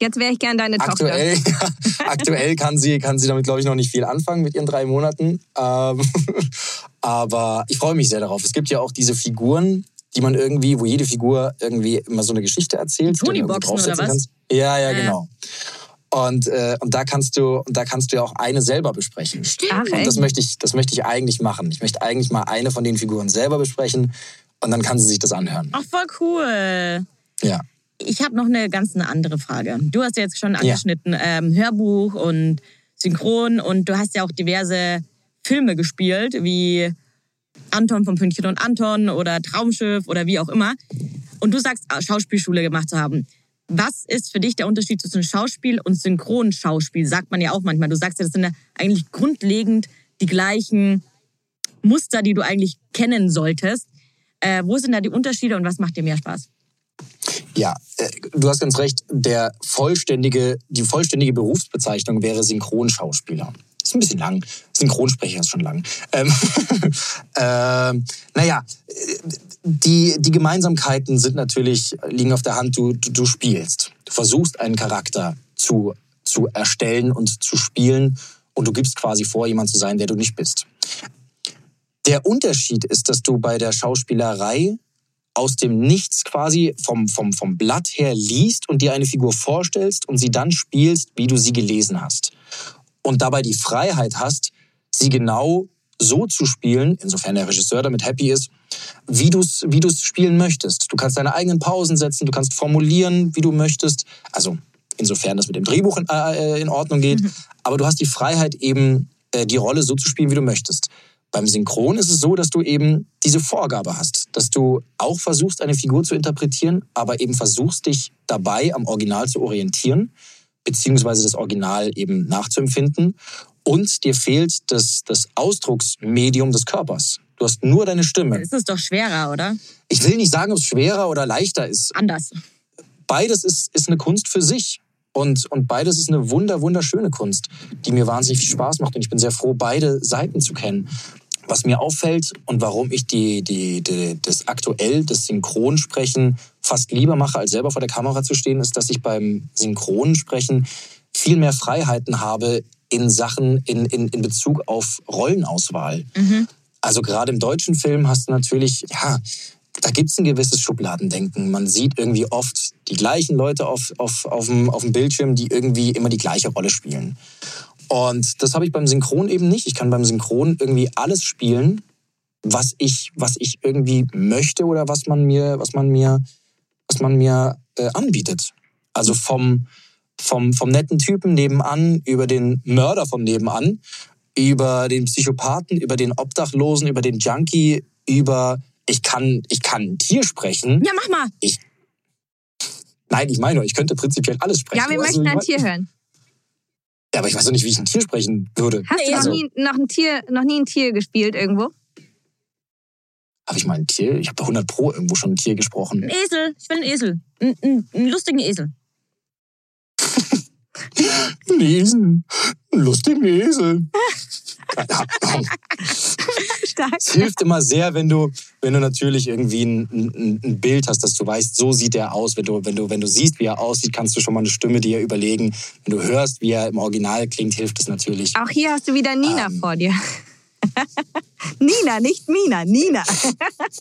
Jetzt wäre ich gern deine Tochter. Aktuell, <laughs> aktuell kann, sie, kann sie damit, glaube ich, noch nicht viel anfangen mit ihren drei Monaten. Ähm, <laughs> aber ich freue mich sehr darauf. Es gibt ja auch diese Figuren, die man irgendwie, wo jede Figur irgendwie immer so eine Geschichte erzählt. die du irgendwie Tony-Boxen oder draufsetzen was? kannst. Ja, ja, Ja. genau. Und, äh, und da kannst du, und da kannst du ja auch eine selber besprechen. Ach, Und das möchte ich, das möchte ich eigentlich machen. Ich möchte eigentlich mal eine von den Figuren selber besprechen und dann kann sie sich das anhören. Ach, voll cool. Ja. Ich habe noch eine ganz eine andere Frage. Du hast ja jetzt schon Ja. angeschnitten, ähm, Hörbuch und Synchron und du hast ja auch diverse Filme gespielt, wie Anton von Pünktchen und Anton oder Traumschiff oder wie auch immer. Und du sagst, äh, Schauspielschule gemacht zu haben. Was ist für dich der Unterschied zwischen Schauspiel und Synchronschauspiel? Sagt man ja auch manchmal. Du sagst ja, das sind ja eigentlich grundlegend die gleichen Muster, die du eigentlich kennen solltest. Äh, wo sind da die Unterschiede und was macht dir mehr Spaß? Ja, äh, du hast ganz recht. Der vollständige, die vollständige Berufsbezeichnung wäre Synchronschauspieler. Ist ein bisschen lang. Synchronsprecher ist schon lang. Ähm, <laughs> ähm, naja, äh, die, die Gemeinsamkeiten sind natürlich, liegen auf der Hand, du, du, du spielst. Du versuchst einen Charakter zu, zu erstellen und zu spielen und du gibst quasi vor, jemand zu sein, der du nicht bist. Der Unterschied ist, dass du bei der Schauspielerei aus dem Nichts quasi vom, vom, vom Blatt her liest und dir eine Figur vorstellst und sie dann spielst, wie du sie gelesen hast. Und dabei die Freiheit hast, sie genau so zu spielen, insofern der Regisseur damit happy ist, wie du es wie du's spielen möchtest. Du kannst deine eigenen Pausen setzen, du kannst formulieren, wie du möchtest. Also insofern das mit dem Drehbuch in, äh, in Ordnung geht. Aber du hast die Freiheit eben, äh, die Rolle so zu spielen, wie du möchtest. Beim Synchron ist es so, dass du eben diese Vorgabe hast, dass du auch versuchst, eine Figur zu interpretieren, aber eben versuchst, dich dabei am Original zu orientieren, beziehungsweise das Original eben nachzuempfinden. Und dir fehlt das, das Ausdrucksmedium des Körpers. Du hast nur deine Stimme. Ist doch schwerer, oder? Ich will nicht sagen, ob es schwerer oder leichter ist. Anders. Beides ist, ist eine Kunst für sich. Und, und beides ist eine wunder, wunderschöne Kunst, die mir wahnsinnig viel Spaß macht. Und ich bin sehr froh, beide Seiten zu kennen. Was mir auffällt und warum ich die, die, die, das aktuell, das Synchronsprechen fast lieber mache, als selber vor der Kamera zu stehen, ist, dass ich beim Synchronsprechen viel mehr Freiheiten habe in Sachen, in, in, in Bezug auf Rollenauswahl. Also gerade im deutschen Film hast du natürlich, ja, da gibt es ein gewisses Schubladendenken. Man sieht irgendwie oft die gleichen Leute auf, auf, auf, dem, auf dem Bildschirm, die irgendwie immer die gleiche Rolle spielen. Und das habe ich beim Synchron eben nicht. Ich kann beim Synchron irgendwie alles spielen, was ich, was ich irgendwie möchte oder was man mir, was man mir, was man mir äh, anbietet. Also vom, vom, vom netten Typen nebenan über den Mörder von nebenan, über den Psychopathen, über den Obdachlosen, über den Junkie, über ich kann, ich kann ein Tier sprechen. Ja, mach mal. Nein, ich meine nur, ich könnte prinzipiell alles sprechen. Ja, wir du, möchten ein ich Tier hören. Ja, aber ich weiß doch nicht, wie ich ein Tier sprechen würde. Hast du noch, Also- nie, noch, ein Tier, noch nie ein Tier gespielt irgendwo? Habe ich mal ein Tier? Ich habe bei 100 Pro irgendwo schon ein Tier gesprochen. Ein Esel. Ich will einen Esel. Einen, einen, einen lustigen Esel. <laughs> Ein Esel. Einen lustigen Esel. Stark. Es hilft immer sehr, wenn du, wenn du natürlich irgendwie ein, ein, ein Bild hast, dass du weißt, so sieht er aus. Wenn du, wenn, du, wenn du siehst, wie er aussieht, kannst du schon mal eine Stimme dir überlegen. Wenn du hörst, wie er im Original klingt, hilft es natürlich. Auch hier hast du wieder Nina Ähm. vor dir. <laughs> Nina, nicht Mina, Nina.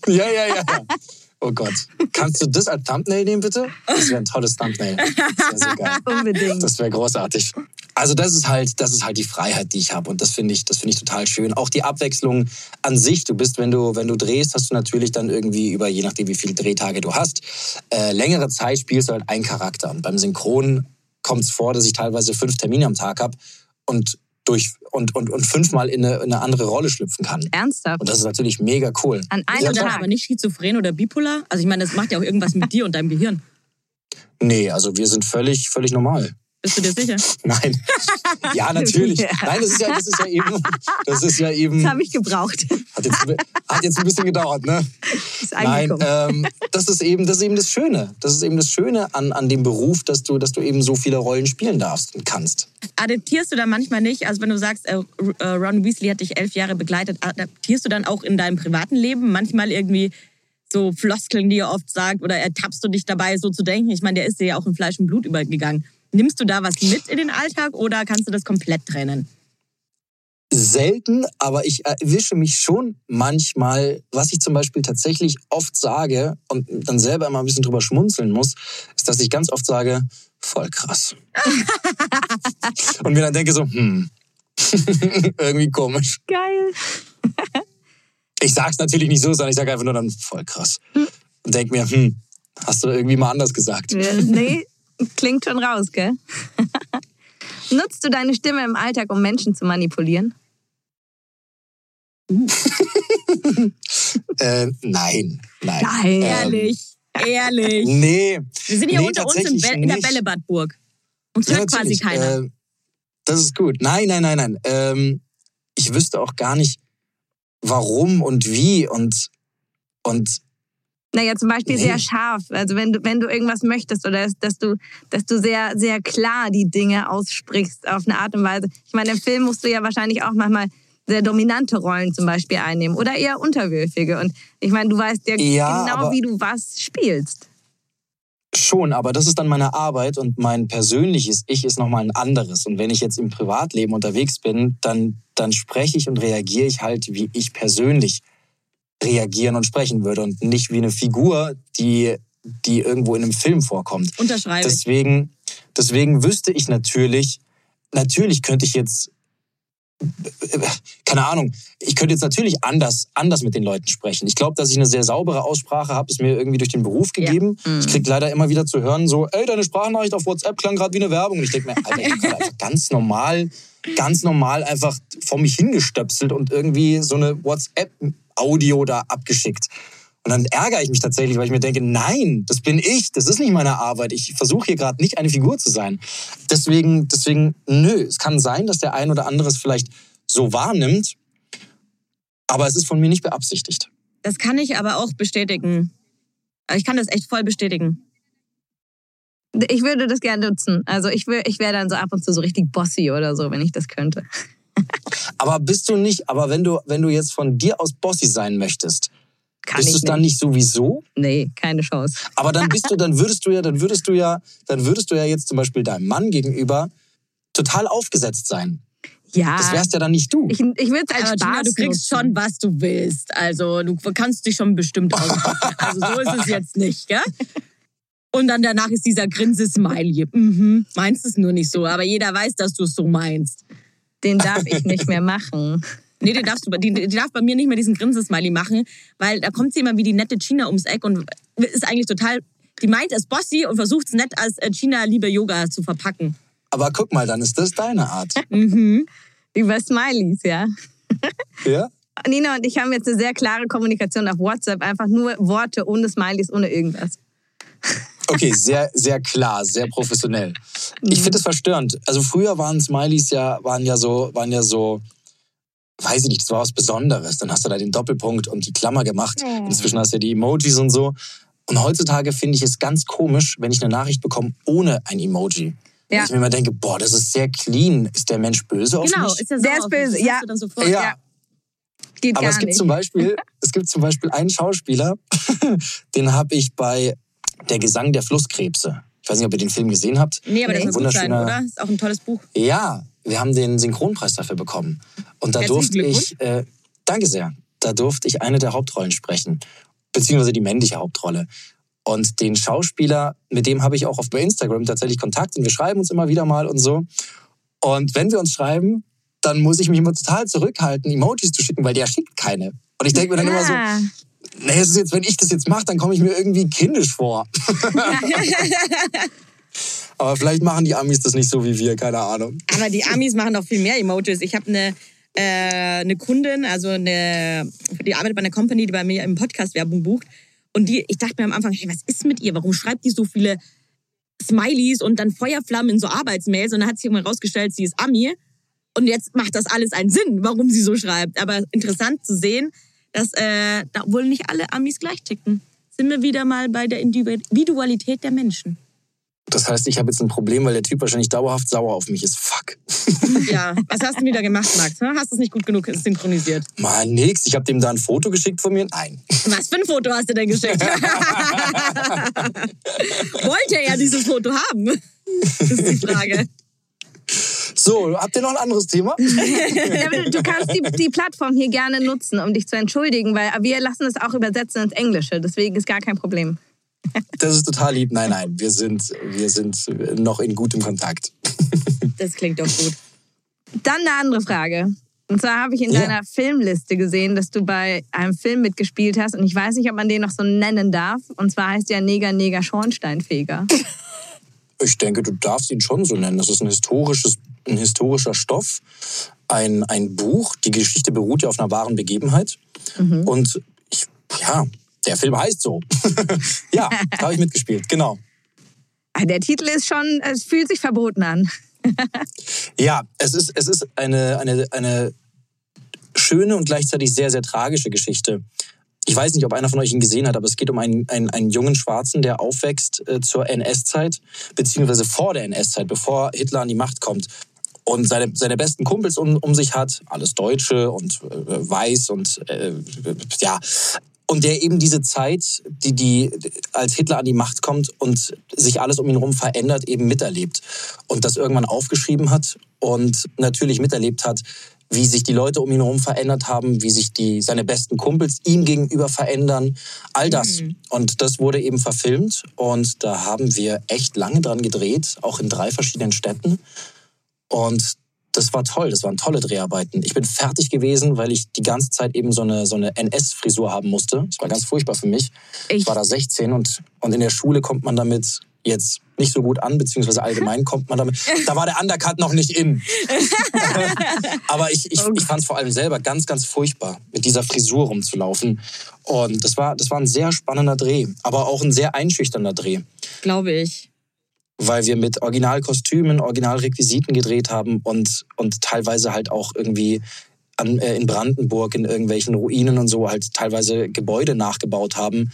Ja, ja, ja. <laughs> Oh Gott. Kannst du das als Thumbnail nehmen, bitte? Das wäre ein tolles Thumbnail. Das wäre so geil. <laughs> Unbedingt. Das wäre großartig. Also das ist halt, das ist halt die Freiheit, die ich habe und das finde ich, das finde ich total schön. Auch die Abwechslung an sich. Du bist, wenn du, wenn du drehst, hast du natürlich dann irgendwie über, je nachdem wie viele Drehtage du hast, äh, längere Zeit spielst du halt einen Charakter. Und beim Synchron kommt es vor, dass ich teilweise fünf Termine am Tag habe und durch und, und, und fünfmal in eine, in eine andere Rolle schlüpfen kann. Ernsthaft. Und das ist natürlich mega cool. An einem dann Tag. aber nicht schizophren oder bipolar? Also ich meine, das macht ja auch irgendwas mit <laughs> dir und deinem Gehirn. Nee, also wir sind völlig, völlig normal. Bist du dir sicher? <laughs> Nein. Ja, natürlich. <laughs> Nein, das ist ja, das ist ja eben, das ist ja eben, Das habe ich gebraucht. hat jetzt, hat jetzt ein bisschen gedauert, ne? Ist Nein, angekommen. ähm, das ist eben, das ist eben das Schöne. Das ist eben das Schöne an, an dem Beruf, dass du, dass du eben so viele Rollen spielen darfst und kannst. Adaptierst du dann manchmal nicht? Also wenn du sagst, äh, äh, Ron Weasley hat dich elf Jahre begleitet, adaptierst du dann auch in deinem privaten Leben manchmal irgendwie so Floskeln, die er oft sagt, oder ertappst du dich dabei, so zu denken? Ich meine, der ist dir ja auch in Fleisch und Blut übergegangen. Nimmst du da was mit in den Alltag oder kannst du das komplett trennen? selten, aber ich erwische mich schon manchmal, was ich zum Beispiel tatsächlich oft sage und dann selber immer ein bisschen drüber schmunzeln muss, ist, dass ich ganz oft sage, voll krass. <laughs> und mir dann denke so, hm, <laughs> irgendwie komisch. Geil. Ich sag's natürlich nicht so, sondern ich sage einfach nur dann voll krass. Und denke mir, hm, hast du irgendwie mal anders gesagt. Nee, klingt schon raus, gell? <laughs> Nutzt du deine Stimme im Alltag, um Menschen zu manipulieren? <laughs> Äh, nein, nein. Nein. Ähm, Ehrlich, ehrlich. Nee. Wir sind ja nee, unter uns in, Be in der. Bällebadburg. Uns Ja, hört quasi keiner. Äh, das ist gut. Nein, nein, nein, nein. Ähm, ich wüsste auch gar nicht, warum und wie und, und Naja, zum Beispiel Nee. sehr scharf. Also wenn du, wenn du irgendwas möchtest oder dass, du, dass du sehr, sehr klar die Dinge aussprichst auf eine Art und Weise. Ich meine, im Film musst du ja wahrscheinlich auch manchmal sehr dominante Rollen zum Beispiel einnehmen oder eher unterwürfige. Und ich meine, du weißt ja, Ja, genau, wie du was spielst. Schon, aber das ist dann meine Arbeit und mein persönliches Ich ist nochmal ein anderes. Und wenn ich jetzt im Privatleben unterwegs bin, dann, dann spreche ich und reagiere ich halt, wie ich persönlich reagieren und sprechen würde und nicht wie eine Figur, die, die irgendwo in einem Film vorkommt. Unterschreibe. Deswegen, deswegen wüsste ich natürlich, natürlich könnte ich jetzt, keine Ahnung, ich könnte jetzt natürlich anders, anders mit den Leuten sprechen. Ich glaube, dass ich eine sehr saubere Aussprache habe, ist mir irgendwie durch den Beruf gegeben. Ich kriege leider immer wieder zu hören, so, ey, deine Sprachnachricht auf WhatsApp klang gerade wie eine Werbung. Und ich denke mir, Alter, ich habe einfach ganz normal, ganz normal einfach vor mich hingestöpselt und irgendwie so eine WhatsApp-Audio da abgeschickt. Und dann ärgere ich mich tatsächlich, weil ich mir denke, nein, das bin ich, das ist nicht meine Arbeit. Ich versuche hier gerade nicht eine Figur zu sein. Deswegen, deswegen, nö, es kann sein, dass der ein oder andere es vielleicht so wahrnimmt, aber es ist von mir nicht beabsichtigt. Das kann ich aber auch bestätigen. Ich kann das echt voll bestätigen. Ich würde das gerne nutzen. Also ich, ich wäre dann so ab und zu so richtig bossy oder so, wenn ich das könnte. Aber bist du nicht, aber wenn du, wenn du jetzt von dir aus Bossy sein möchtest, Kann bist du es dann nicht sowieso? Nee, keine Chance. Aber dann bist du, dann würdest du ja, dann würdest du ja, dann würdest du ja jetzt zum Beispiel deinem Mann gegenüber total aufgesetzt sein. Ja. Das wärst ja dann nicht du. Ich, ich würde es als Aber Spaß Gina, du kriegst nutzen. schon, was du willst. Also du kannst dich schon bestimmt ausdrücken. <laughs> Also so ist es jetzt nicht, gell? Und dann danach ist dieser Grinse-Smiley. Mhm. Meinst es nur nicht so, aber jeder weiß, dass du es so meinst. Den darf ich nicht mehr machen. <laughs> Nee, die, darfst du, die, die darf bei mir nicht mehr diesen Grinse-Smiley machen, weil da kommt sie immer wie die nette China ums Eck und ist eigentlich total. Die meint es bossy und versucht es nett als äh, China liebe Yoga zu verpacken. Aber guck mal, dann ist das deine Art. <laughs> Mhm. Über Smileys, ja. Ja? <laughs> Nina und ich haben jetzt eine sehr klare Kommunikation auf WhatsApp. Einfach nur Worte ohne Smileys, ohne irgendwas. Okay, sehr, sehr klar, sehr professionell. Ich finde es verstörend. Also früher waren Smileys ja, waren ja so, waren ja so, weiß ich nicht, das war was Besonderes. Dann hast du da den Doppelpunkt und die Klammer gemacht. Inzwischen hast du ja die Emojis und so. Und heutzutage finde ich es ganz komisch, wenn ich eine Nachricht bekomme ohne ein Emoji. Ja. Ich mir immer denke, boah, das ist sehr clean. Ist der Mensch böse auf Genau, mich? ist ja Der sauer ist auf mich. böse, ja. sofort. ja. Geht Aber gar es gibt nicht. zum Beispiel, <laughs> es gibt zum Beispiel einen Schauspieler, <laughs> den habe ich bei Der Gesang der Flusskrebse. Ich weiß nicht, ob ihr den Film gesehen habt. Nee, aber das Nee. sein, Wunderschöner- oder? Ist auch ein tolles Buch. Ja, wir haben den Synchronpreis dafür bekommen. Und da durfte ich, äh, danke sehr, da durfte ich eine der Hauptrollen sprechen, beziehungsweise die männliche Hauptrolle. Und den Schauspieler, mit dem habe ich auch auf bei Instagram tatsächlich Kontakt und wir schreiben uns immer wieder mal und so. Und wenn wir uns schreiben, dann muss ich mich immer total zurückhalten, Emojis zu schicken, weil der schickt keine. Und ich denke mir dann immer so, Nee, es ist jetzt, wenn ich das jetzt mache, dann komme ich mir irgendwie kindisch vor. <laughs> Aber vielleicht machen die Amis das nicht so wie wir, keine Ahnung. Aber die Amis machen doch viel mehr Emojis. Ich habe eine, äh, eine Kundin, also eine, die arbeitet bei einer Company, die bei mir im Podcast Werbung bucht. Und die, ich dachte mir am Anfang, hey, was ist mit ihr? Warum schreibt die so viele Smileys und dann Feuerflammen in so Arbeitsmails und dann hat sich irgendwann rausgestellt, sie ist Ami. Und jetzt macht das alles einen Sinn, warum sie so schreibt. Aber interessant zu sehen, dass äh, da wohl nicht alle Amis gleich ticken. Sind wir wieder mal bei der Individualität der Menschen. Das heißt, ich habe jetzt ein Problem, weil der Typ wahrscheinlich dauerhaft sauer auf mich ist. Fuck. <laughs> Ja, was hast du wieder gemacht, Max? Hast du es nicht gut genug synchronisiert? Mal nix. Ich habe dem da ein Foto geschickt von mir. Nein. Was für ein Foto hast du denn geschickt? <laughs> Wollte er dieses Foto haben? Das ist die Frage. So, habt ihr noch ein anderes Thema? <laughs> Du kannst die, die Plattform hier gerne nutzen, um dich zu entschuldigen, weil wir lassen es auch übersetzen ins Englische. Deswegen ist gar kein Problem. <laughs> Das ist total lieb. Nein, nein, wir sind, wir sind noch in gutem Kontakt. <laughs> Das klingt doch gut. Dann eine andere Frage. Und zwar habe ich in Ja. deiner Filmliste gesehen, dass du bei einem Film mitgespielt hast. Und ich weiß nicht, ob man den noch so nennen darf. Und zwar heißt der Neger, Neger, Schornsteinfeger. Ich denke, du darfst ihn schon so nennen. Das ist ein, historisches, ein historischer Stoff, ein, ein Buch. Die Geschichte beruht ja auf einer wahren Begebenheit. Und ich, ja, der Film heißt so. <laughs> ja, da habe ich mitgespielt, genau. Ah, Der Titel ist schon, es fühlt sich verboten an. <laughs> Ja, es ist, es ist eine, eine, eine schöne und gleichzeitig sehr, sehr tragische Geschichte. Ich weiß nicht, ob einer von euch ihn gesehen hat, aber es geht um einen, einen, einen jungen Schwarzen, der aufwächst äh, zur NS-Zeit, beziehungsweise vor der NS-Zeit, bevor Hitler an die Macht kommt. Und seine, seine besten Kumpels um, um sich hat, alles Deutsche und äh, weiß und äh, ja. Und der eben diese Zeit, die, die als Hitler an die Macht kommt und sich alles um ihn herum verändert, eben miterlebt. Und das irgendwann aufgeschrieben hat und natürlich miterlebt hat, wie sich die Leute um ihn herum verändert haben, wie sich die, seine besten Kumpels ihm gegenüber verändern. All das. Und das wurde eben verfilmt. Und da haben wir echt lange dran gedreht, auch in drei verschiedenen Städten. Und das war toll, das waren tolle Dreharbeiten. Ich bin fertig gewesen, weil ich die ganze Zeit eben so eine, so eine NS-Frisur haben musste. Das war ganz furchtbar für mich. Ich war da 16 und, und in der Schule kommt man damit jetzt nicht so gut an, beziehungsweise allgemein kommt man damit. Da war der Undercut noch nicht in. <laughs> Aber ich, ich, ich fand es vor allem selber ganz, ganz furchtbar, mit dieser Frisur rumzulaufen. Und das war, das war ein sehr spannender Dreh, aber auch ein sehr einschüchternder Dreh Glaube ich. Weil wir mit Originalkostümen, Originalrequisiten gedreht haben und, und teilweise halt auch irgendwie an, äh, in Brandenburg in irgendwelchen Ruinen und so halt teilweise Gebäude nachgebaut haben.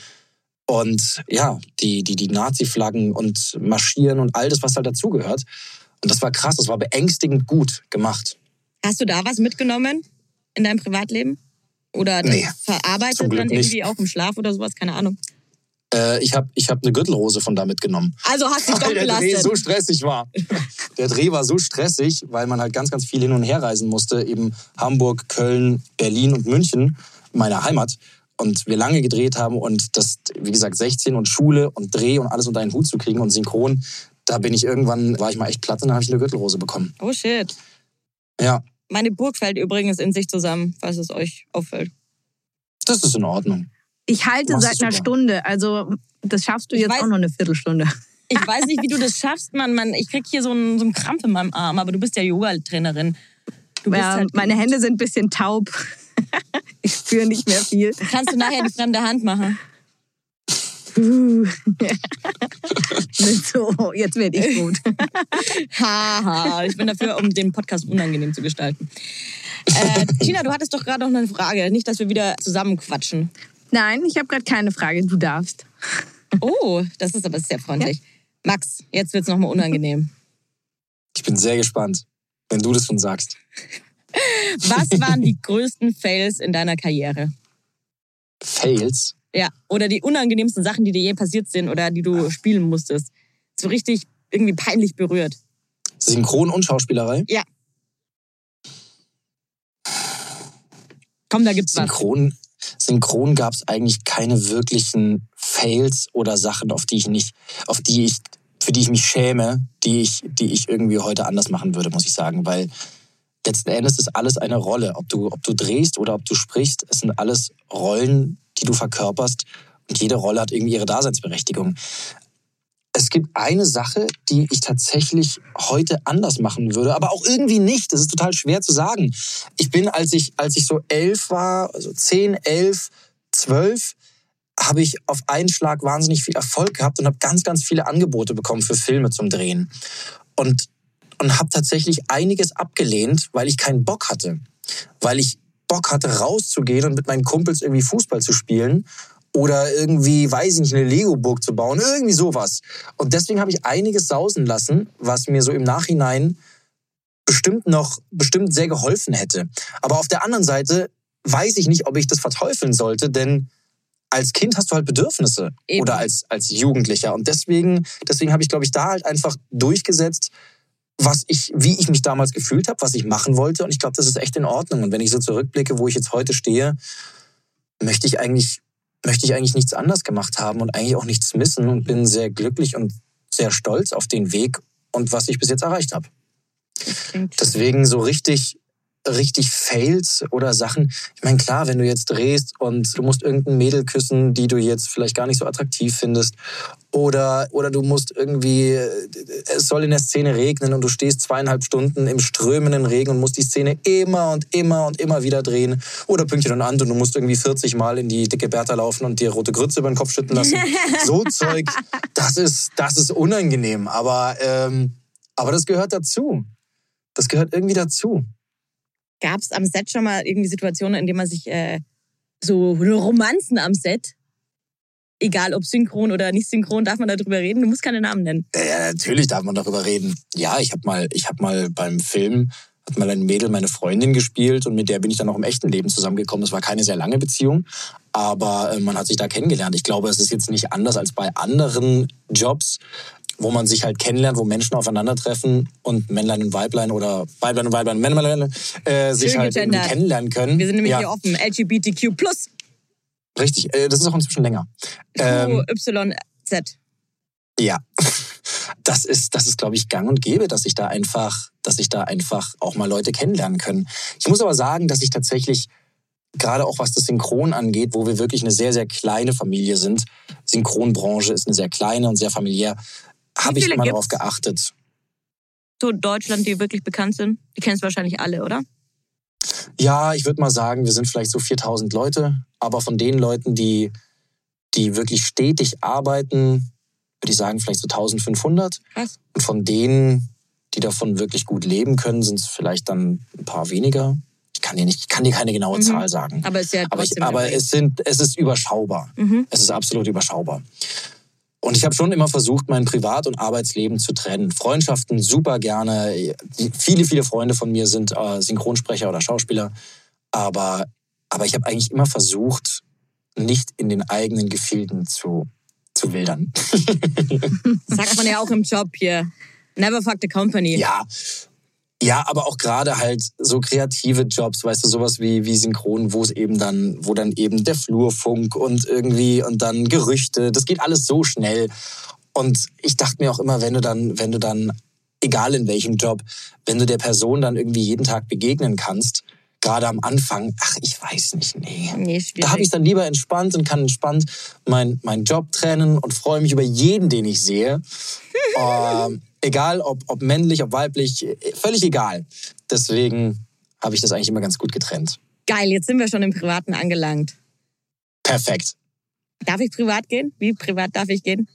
Und ja, die, die, die Nazi-Flaggen und Marschieren und all das, was halt dazugehört. Und das war krass, das war beängstigend gut gemacht. Hast du da was mitgenommen in deinem Privatleben? Oder Nee, verarbeitet dann irgendwie nicht. auch im Schlaf oder sowas? Keine Ahnung. Äh, ich habe ich hab eine Gürtelhose von da mitgenommen. Also hast du dich doch weil <laughs> der Dreh so stressig war. <laughs> Der Dreh war so stressig, weil man halt ganz, ganz viel hin und her reisen musste. Eben Hamburg, Köln, Berlin und München, meine Heimat. Und wir lange gedreht haben und das, wie gesagt, 16 und Schule und Dreh und alles unter einen Hut zu kriegen und synchron, da bin ich irgendwann, war ich mal echt platt und dann habe ich eine Gürtelrose bekommen. Oh shit. Ja, Meine Burg fällt übrigens in sich zusammen, falls es euch auffällt. das ist in Ordnung. Ich halte seit einer. Stunde, also das schaffst du Ich jetzt weiß- auch noch eine Viertelstunde. Ich weiß nicht, wie du das <laughs> schaffst, Mann. Mann ich krieg hier so einen, so einen Krampf in meinem Arm, aber du bist ja Yoga-Trainerin. Ja, halt meine Hände sind ein bisschen taub. <laughs> ich spüre nicht mehr viel. Kannst du nachher die fremde Hand machen? Uh. <laughs> so, jetzt werde ich gut. Haha, ich bin dafür, um den Podcast unangenehm zu gestalten. Äh, Tina, du hattest doch gerade noch eine Frage. Nicht, dass wir wieder zusammenquatschen. Nein, ich habe gerade keine Frage. Du darfst. Oh, das ist aber sehr freundlich. Max, jetzt wird's noch mal unangenehm. Ich bin sehr gespannt, wenn du das schon sagst. Was <laughs> waren die größten Fails in deiner Karriere? Fails? Ja, oder die unangenehmsten Sachen, die dir je passiert sind oder die du spielen musstest. So richtig irgendwie peinlich berührt. Synchron und Schauspielerei? Ja. Komm, da gibt's was. Synchron, gab es eigentlich keine wirklichen Fails oder Sachen, auf die ich nicht, auf die ich, für die ich mich schäme, die ich, die ich irgendwie heute anders machen würde, muss ich sagen. Weil letzten Endes ist alles eine Rolle. Ob du, ob du drehst oder ob du sprichst, es sind alles Rollen, die du verkörperst. Und jede Rolle hat irgendwie ihre Daseinsberechtigung. Es gibt eine Sache, die ich tatsächlich heute anders machen würde, aber auch irgendwie nicht. Das ist total schwer zu sagen. Ich bin, als ich, als ich so elf war, also zehn, elf, zwölf, habe ich auf einen Schlag wahnsinnig viel Erfolg gehabt und habe ganz, ganz viele Angebote bekommen für Filme zum Drehen. Und, und habe tatsächlich einiges abgelehnt, weil ich keinen Bock hatte. Weil ich Bock hatte, rauszugehen und mit meinen Kumpels irgendwie Fußball zu spielen oder irgendwie, weiß ich nicht, eine Lego-Burg zu bauen, irgendwie sowas. Und deswegen habe ich einiges sausen lassen, was mir so im Nachhinein bestimmt noch, bestimmt sehr geholfen hätte. Aber auf der anderen Seite weiß ich nicht, ob ich das verteufeln sollte, denn als Kind hast du halt Bedürfnisse Eben. oder als, als Jugendlicher. Und deswegen, deswegen habe ich, glaube ich, da halt einfach durchgesetzt, was ich, wie ich mich damals gefühlt habe, was ich machen wollte. Und ich glaube, das ist echt in Ordnung. Und wenn ich so zurückblicke, wo ich jetzt heute stehe, möchte ich eigentlich, möchte ich eigentlich nichts anders gemacht haben und eigentlich auch nichts missen und bin sehr glücklich und sehr stolz auf den Weg und was ich bis jetzt erreicht habe. Deswegen so richtig, richtig Fails oder Sachen. Ich meine, klar, wenn du jetzt drehst und du musst irgendein Mädel küssen, die du jetzt vielleicht gar nicht so attraktiv findest. Oder, oder du musst irgendwie, äh, es soll in der Szene regnen und du stehst zweieinhalb Stunden im strömenden Regen und musst die Szene immer und immer und immer wieder drehen. Oder Pünktchen und an und du musst irgendwie 40 Mal in die dicke Bertha laufen und dir rote Grütze über den Kopf schütten lassen. <laughs> so Zeug, das ist, das ist unangenehm. Aber, ähm, aber das gehört dazu. Das gehört irgendwie dazu. Gab es am Set schon mal irgendwie Situationen, in denen man sich äh, so Romanzen am Set, egal ob synchron oder nicht synchron, darf man darüber reden? Du musst keine Namen nennen. Ja, natürlich darf man darüber reden. Ja, ich habe mal, habe mal beim Film hat mal ein Mädel meine Freundin gespielt und mit der bin ich dann auch im echten Leben zusammengekommen. Es war keine sehr lange Beziehung, aber äh, man hat sich da kennengelernt. Ich glaube, es ist jetzt nicht anders als bei anderen Jobs, wo man sich halt kennenlernt, wo Menschen aufeinandertreffen und Männlein und Weiblein oder Weiblein und Weiblein und Männlein äh, sich halt kennenlernen können. Wir sind nämlich ja, hier offen. LGBTQ+. Richtig, äh, das ist auch inzwischen länger. Ähm, YZ. Ja, <laughs> das ist, das ist, glaube ich, gang und gäbe, dass ich da einfach, dass ich da einfach auch mal Leute kennenlernen können. Ich muss aber sagen, dass ich tatsächlich gerade auch was das Synchron angeht, wo wir wirklich eine sehr, sehr kleine Familie sind. Synchronbranche ist eine sehr kleine und sehr familiär. Habe ich gibt's? darauf geachtet. So Deutschland, die wirklich bekannt sind. Die kennst du wahrscheinlich alle, oder? Ja, ich würde mal sagen, wir sind vielleicht so 4000 Leute, aber von den Leuten, die, die wirklich stetig arbeiten, würde ich sagen, vielleicht so 1500. Krass. Und von denen, die davon wirklich gut leben können, sind es vielleicht dann ein paar weniger. Ich kann dir, nicht, ich kann dir keine genaue Mhm. Zahl sagen. Aber ist ja Aber, ich, aber es, sind, es ist überschaubar. Mhm. Es ist absolut überschaubar. Und ich habe schon immer versucht, mein Privat- und Arbeitsleben zu trennen. Freundschaften super gerne. Viele, viele Freunde von mir sind äh, Synchronsprecher oder Schauspieler. Aber, aber ich habe eigentlich immer versucht, nicht in den eigenen Gefilden zu, zu wildern. <laughs> Sagt man ja auch im Job hier. Never fuck the company. Ja. Ja, aber auch gerade halt so kreative Jobs, weißt du, sowas wie, wie Synchron, wo es eben dann, wo dann eben der Flurfunk und irgendwie und dann Gerüchte, das geht alles so schnell. Und ich dachte mir auch immer, wenn du dann, wenn du dann, egal in welchem Job, wenn du der Person dann irgendwie jeden Tag begegnen kannst, gerade am Anfang, ach, ich weiß nicht, nee. Nee, Da habe ich dann lieber entspannt und kann entspannt meinen mein Job trennen und freue mich über jeden, den ich sehe. <laughs> ähm, egal, ob, ob männlich, ob weiblich, völlig egal. Deswegen habe ich das eigentlich immer ganz gut getrennt. Geil, jetzt sind wir schon im Privaten angelangt. Perfekt. Darf ich privat gehen? Wie privat darf ich gehen?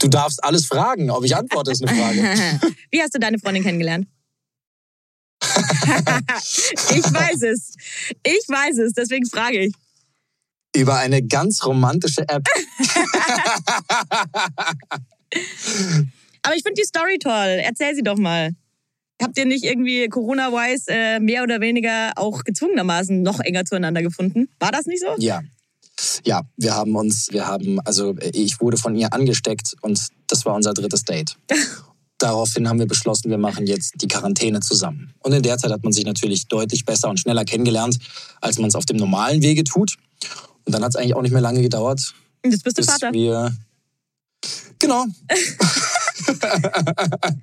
Du darfst alles fragen. Ob ich antworte, ist eine Frage. <laughs> Wie hast du deine Freundin kennengelernt? <laughs> ich weiß es. Ich weiß es, deswegen frage ich. Über eine ganz romantische App. <laughs> Aber ich finde die Story toll. Erzähl sie doch mal. Habt ihr nicht irgendwie Corona-wise äh, mehr oder weniger auch gezwungenermaßen noch enger zueinander gefunden? War das nicht so? Ja. Ja, wir haben uns, wir haben, also ich wurde von ihr angesteckt und das war unser drittes Date. <laughs> Daraufhin haben wir beschlossen, wir machen jetzt die Quarantäne zusammen. Und in der Zeit hat man sich natürlich deutlich besser und schneller kennengelernt, als man es auf dem normalen Wege tut. Und dann hat es eigentlich auch nicht mehr lange gedauert, Und jetzt bist du bis Vater. wir. Genau. <laughs> <laughs>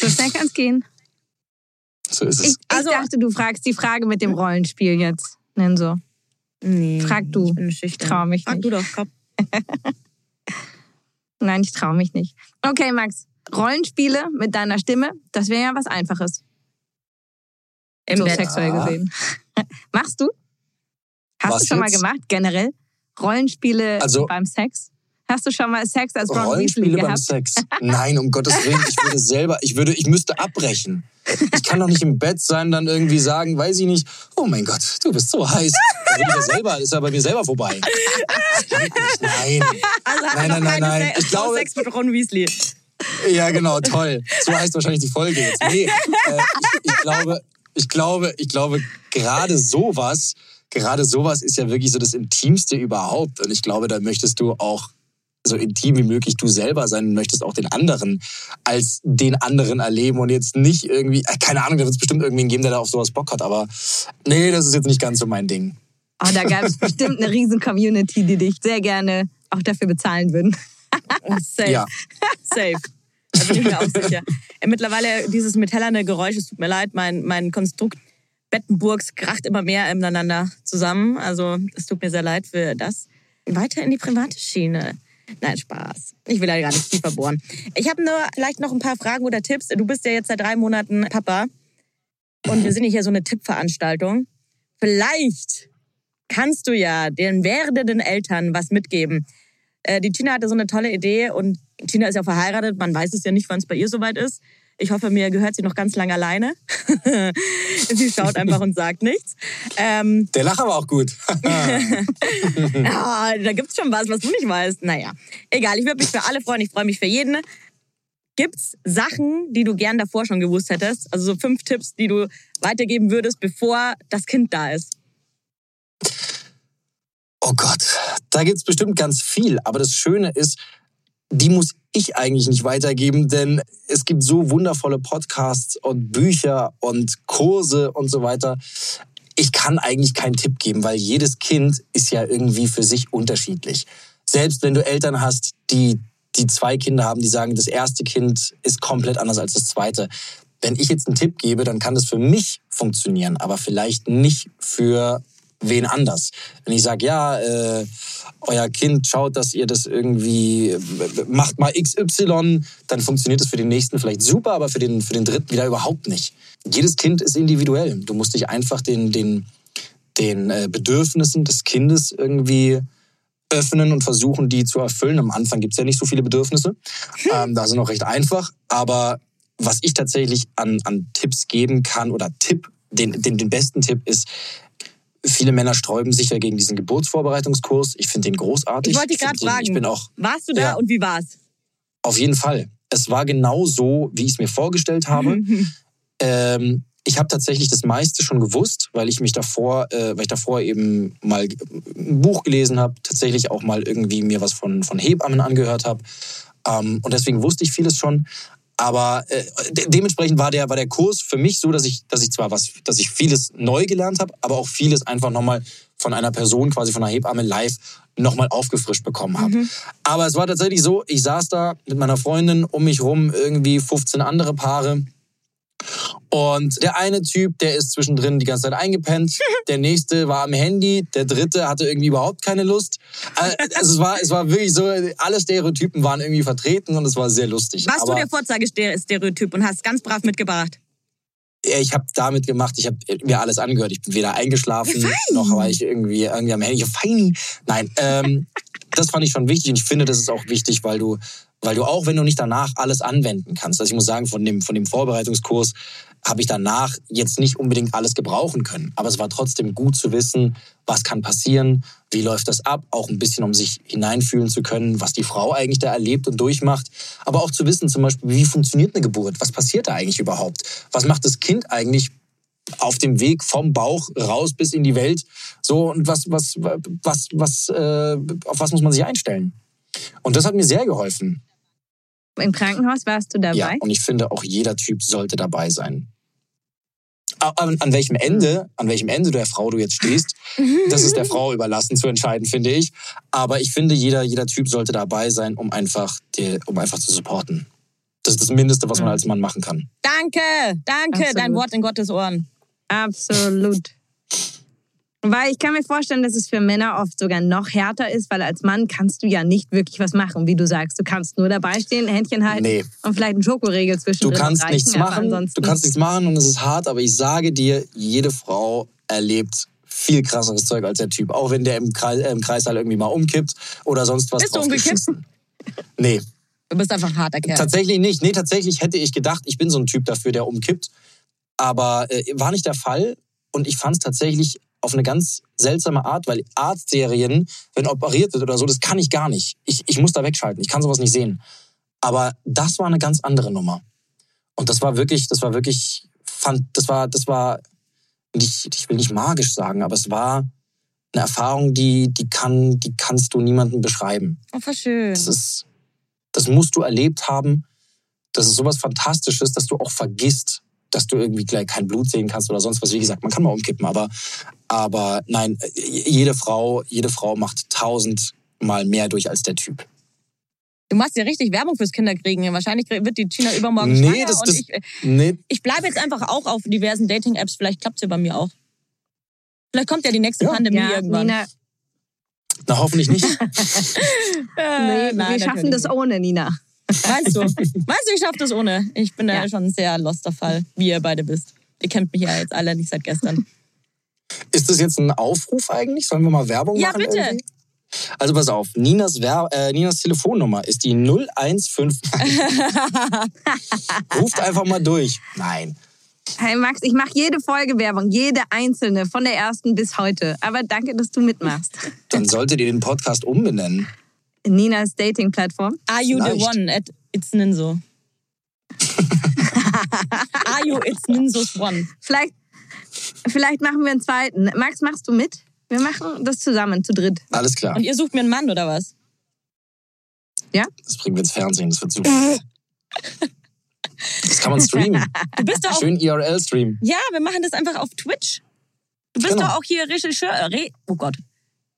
So schnell kann es gehen. So ist Ich, es. ich Also- dachte, du fragst die Frage mit dem Rollenspiel jetzt. Nenn so. Nee, Frag du. Ich bin schüchtern. Trau mich Frag nicht. du doch, komm. <laughs> Nein, ich traue mich nicht. Okay, Max. Rollenspiele mit deiner Stimme, das wäre ja was Einfaches. Im so Bett. sexuell gesehen. <laughs> Machst du? Hast Was du schon mal jetzt? gemacht, generell? Rollenspiele Also- beim Sex? Hast du schon mal Sex als Ron Weasley Rollenspiele beim gehabt? Sex. <laughs> Nein, um Gottes Willen, ich würde selber, ich würde, ich müsste abbrechen. Ich kann doch nicht im Bett sein, dann irgendwie sagen, weiß ich nicht, oh mein Gott, du bist so heiß. Da selber, ist ja bei mir selber vorbei. Nein. Also Nein, nein, nein, nein. Ich glaube- Sex mit Ron Weasley. Ja, genau, toll. So heißt wahrscheinlich die Folge jetzt. Nee, äh, ich, ich glaube, ich glaube, ich glaube, gerade sowas, gerade sowas ist ja wirklich so das Intimste überhaupt. Und ich glaube, da möchtest du auch so intim wie möglich du selber sein und möchtest auch den anderen als den anderen erleben und jetzt nicht irgendwie, äh, keine Ahnung, da wird es bestimmt irgendwen geben, der da auf sowas Bock hat, aber nee, das ist jetzt nicht ganz so mein Ding. Oh, da gab es <laughs> bestimmt eine riesen Community, die dich sehr gerne auch dafür bezahlen würden. <laughs> Safe. Ja. Safe. Da bin ich mir auch sicher. Äh, Mittlerweile dieses metallerne Geräusch, es tut mir leid, mein, mein Konstrukt Bettenburgs kracht immer mehr miteinander zusammen. Also es tut mir sehr leid für das. Weiter in die private Schiene. Nein, Spaß. Ich will ja gar nicht tiefer bohren. Ich habe nur vielleicht noch ein paar Fragen oder Tipps. Du bist ja jetzt seit drei Monaten Papa. Und wir sind hier so eine Tippveranstaltung. Vielleicht kannst du ja den werdenden Eltern was mitgeben. Äh, die Tina hatte so eine tolle Idee und Tina ist ja verheiratet. Man weiß es ja nicht, wann es bei ihr soweit ist. Ich hoffe, mir gehört sie noch ganz lange alleine. <laughs> sie schaut einfach und sagt nichts. Ähm, Der Lacher war auch gut. <laughs> ah, da gibt's schon was, was du nicht weißt. Naja, egal. Ich würde mich für alle freuen. Ich freue mich für jeden. Gibt's Sachen, die du gern davor schon gewusst hättest? Also so fünf Tipps, die du weitergeben würdest, bevor das Kind da ist. Oh Gott, da gibt's bestimmt ganz viel. Aber das Schöne ist, die muss ich eigentlich nicht weitergeben, denn es gibt so wundervolle Podcasts und Bücher und Kurse und so weiter. Ich kann eigentlich keinen Tipp geben, weil jedes Kind ist ja irgendwie für sich unterschiedlich. Selbst wenn du Eltern hast, die, die zwei Kinder haben, die sagen, das erste Kind ist komplett anders als das zweite. Wenn ich jetzt einen Tipp gebe, dann kann das für mich funktionieren, aber vielleicht nicht für wen anders. Wenn ich sage, ja, äh, euer Kind schaut, dass ihr das irgendwie äh, macht mal XY, dann funktioniert das für den nächsten vielleicht super, aber für den, für den dritten wieder überhaupt nicht. Jedes Kind ist individuell. Du musst dich einfach den, den, den äh, Bedürfnissen des Kindes irgendwie öffnen und versuchen, die zu erfüllen. Am Anfang gibt es ja nicht so viele Bedürfnisse. Ähm, da sind auch recht einfach. Aber was ich tatsächlich an, an Tipps geben kann oder Tipp, den, den, den besten Tipp ist, viele Männer sträuben sich ja gegen diesen Geburtsvorbereitungskurs. Ich finde den großartig. Ich wollte dich gerade fragen. Ich bin auch Warst du da Ja. und wie war's? auf jeden Fall. Es war genau so, wie ich es mir vorgestellt habe. <laughs> ähm, ich habe tatsächlich das meiste schon gewusst, weil ich mich davor, äh, weil ich davor eben mal ein Buch gelesen habe, tatsächlich auch mal irgendwie mir was von, von Hebammen angehört habe. Ähm, und deswegen wusste ich vieles schon. Aber äh, de dementsprechend war der, war der Kurs für mich so, dass ich, dass ich zwar was, dass ich vieles neu gelernt habe, aber auch vieles einfach nochmal von einer Person, quasi von einer Hebamme live, nochmal aufgefrischt bekommen habe. Aber es war tatsächlich so, ich saß da mit meiner Freundin um mich rum, irgendwie 15 andere Paare. Und der eine Typ, der ist zwischendrin die ganze Zeit eingepennt. <laughs> Der nächste war am Handy. Der dritte hatte irgendwie überhaupt keine Lust. Also es war, es war wirklich so, alle Stereotypen waren irgendwie vertreten und es war sehr lustig. Warst du Aber der Vorzeigestereotyp und hast ganz brav mitgebracht? ja, ich habe damit gemacht, ich habe mir alles angehört. Ich bin weder eingeschlafen, noch war ich irgendwie, irgendwie am Handy. Feini. Nein, ähm, <laughs> das fand ich schon wichtig und ich finde, das ist auch wichtig, weil du, weil du auch, wenn du nicht danach alles anwenden kannst, also ich muss sagen, von dem, von dem Vorbereitungskurs habe ich danach jetzt nicht unbedingt alles gebrauchen können. Aber es war trotzdem gut zu wissen, was kann passieren, wie läuft das ab, auch ein bisschen, um sich hineinfühlen zu können, was die Frau eigentlich da erlebt und durchmacht. Aber auch zu wissen, zum Beispiel, wie funktioniert eine Geburt, was passiert da eigentlich überhaupt, was macht das Kind eigentlich auf dem Weg vom Bauch raus bis in die Welt. So und was, was, was, was, äh, auf was muss man sich einstellen? Und das hat mir sehr geholfen. Im Krankenhaus warst du dabei? Ja, und ich finde, auch jeder Typ sollte dabei sein. An, an welchem Ende, an welchem Ende der Frau du jetzt stehst, <laughs> das ist der Frau überlassen zu entscheiden, finde ich. Aber ich finde, jeder, jeder Typ sollte dabei sein, um einfach, die, um einfach zu supporten. Das ist das Mindeste, was man als Mann machen kann. Danke, danke, Absolut. dein Wort in Gottes Ohren. Absolut. Weil ich kann mir vorstellen, dass es für Männer oft sogar noch härter ist, weil als Mann kannst du ja nicht wirklich was machen, wie du sagst. Du kannst nur dabei stehen, Händchen halten Nee. und vielleicht einen Schokoriegel Du zwischendrin kannst reichen, nichts machen, du kannst nichts machen und es ist hart, aber ich sage dir, jede Frau erlebt viel krasseres Zeug als der Typ. Auch wenn der im, Kreis, äh, im Kreißsaal irgendwie mal umkippt oder sonst was Bist du umgekippt? Nee, Du bist einfach ein harter Kerl. tatsächlich nicht. Nee, tatsächlich hätte ich gedacht, ich bin so ein Typ dafür, der umkippt. Aber äh, war nicht der Fall. Und ich fand es tatsächlich auf eine ganz seltsame Art, weil Arztserien, wenn operiert wird oder so, das kann ich gar nicht. Ich, ich muss da wegschalten. Ich kann sowas nicht sehen. Aber das war eine ganz andere Nummer. Und das war wirklich, das war wirklich, fand, das war, das war, nicht, ich will nicht magisch sagen, aber es war eine Erfahrung, die, die kann, die kannst du niemandem beschreiben. Oh, voll schön. Das ist, das musst du erlebt haben. Das ist sowas Fantastisches, dass du auch vergisst, dass du irgendwie gleich kein Blut sehen kannst oder sonst was. Wie gesagt, man kann mal umkippen, aber, aber nein, jede Frau, jede Frau macht tausendmal mehr durch als der Typ. Du machst ja richtig Werbung fürs Kinderkriegen. Wahrscheinlich wird die China übermorgen Nee, schwanger das- und das- ich, äh, Nee, ich bleibe jetzt einfach auch auf diversen Dating-Apps. Vielleicht klappt es ja bei mir auch. Vielleicht kommt ja die nächste Ja. Pandemie Ja, irgendwann. Nina, na hoffentlich nicht. <laughs> <laughs> Äh, nee, nein, wir schaffen das ohne Nina. Meinst du? <laughs> Meinst du, ich schaffe das ohne? Ich bin da Ja. schon ein sehr loster Fall, wie ihr beide wisst. Ihr kennt mich ja jetzt alle nicht seit gestern. Ist das jetzt ein Aufruf eigentlich? Sollen wir mal Werbung Ja, machen? bitte. Irgendwie? Also pass auf, Ninas, Wer äh, Ninas Telefonnummer ist die 015. <laughs> Ruft einfach mal durch. Nein. Hey Max, ich mache jede Folge Werbung, jede einzelne, von der ersten bis heute. Aber danke, dass du mitmachst. Dann solltet ihr den Podcast umbenennen. Ninas Dating-Plattform. Are you the Vielleicht. one at It's Ninso? <laughs> Are you It's Ninso's one? Vielleicht, vielleicht machen wir einen zweiten. Max, machst du mit? Wir machen das zusammen, zu dritt. Alles klar. Und ihr sucht mir einen Mann oder was? Das bringen wir ins Fernsehen. Das wird super. <laughs> Das kann man streamen. Du bist doch auch, Schön IRL streamen. ja, wir machen das einfach auf Twitch. Du bist Genau. doch auch hier Regisseur. Re oh Gott.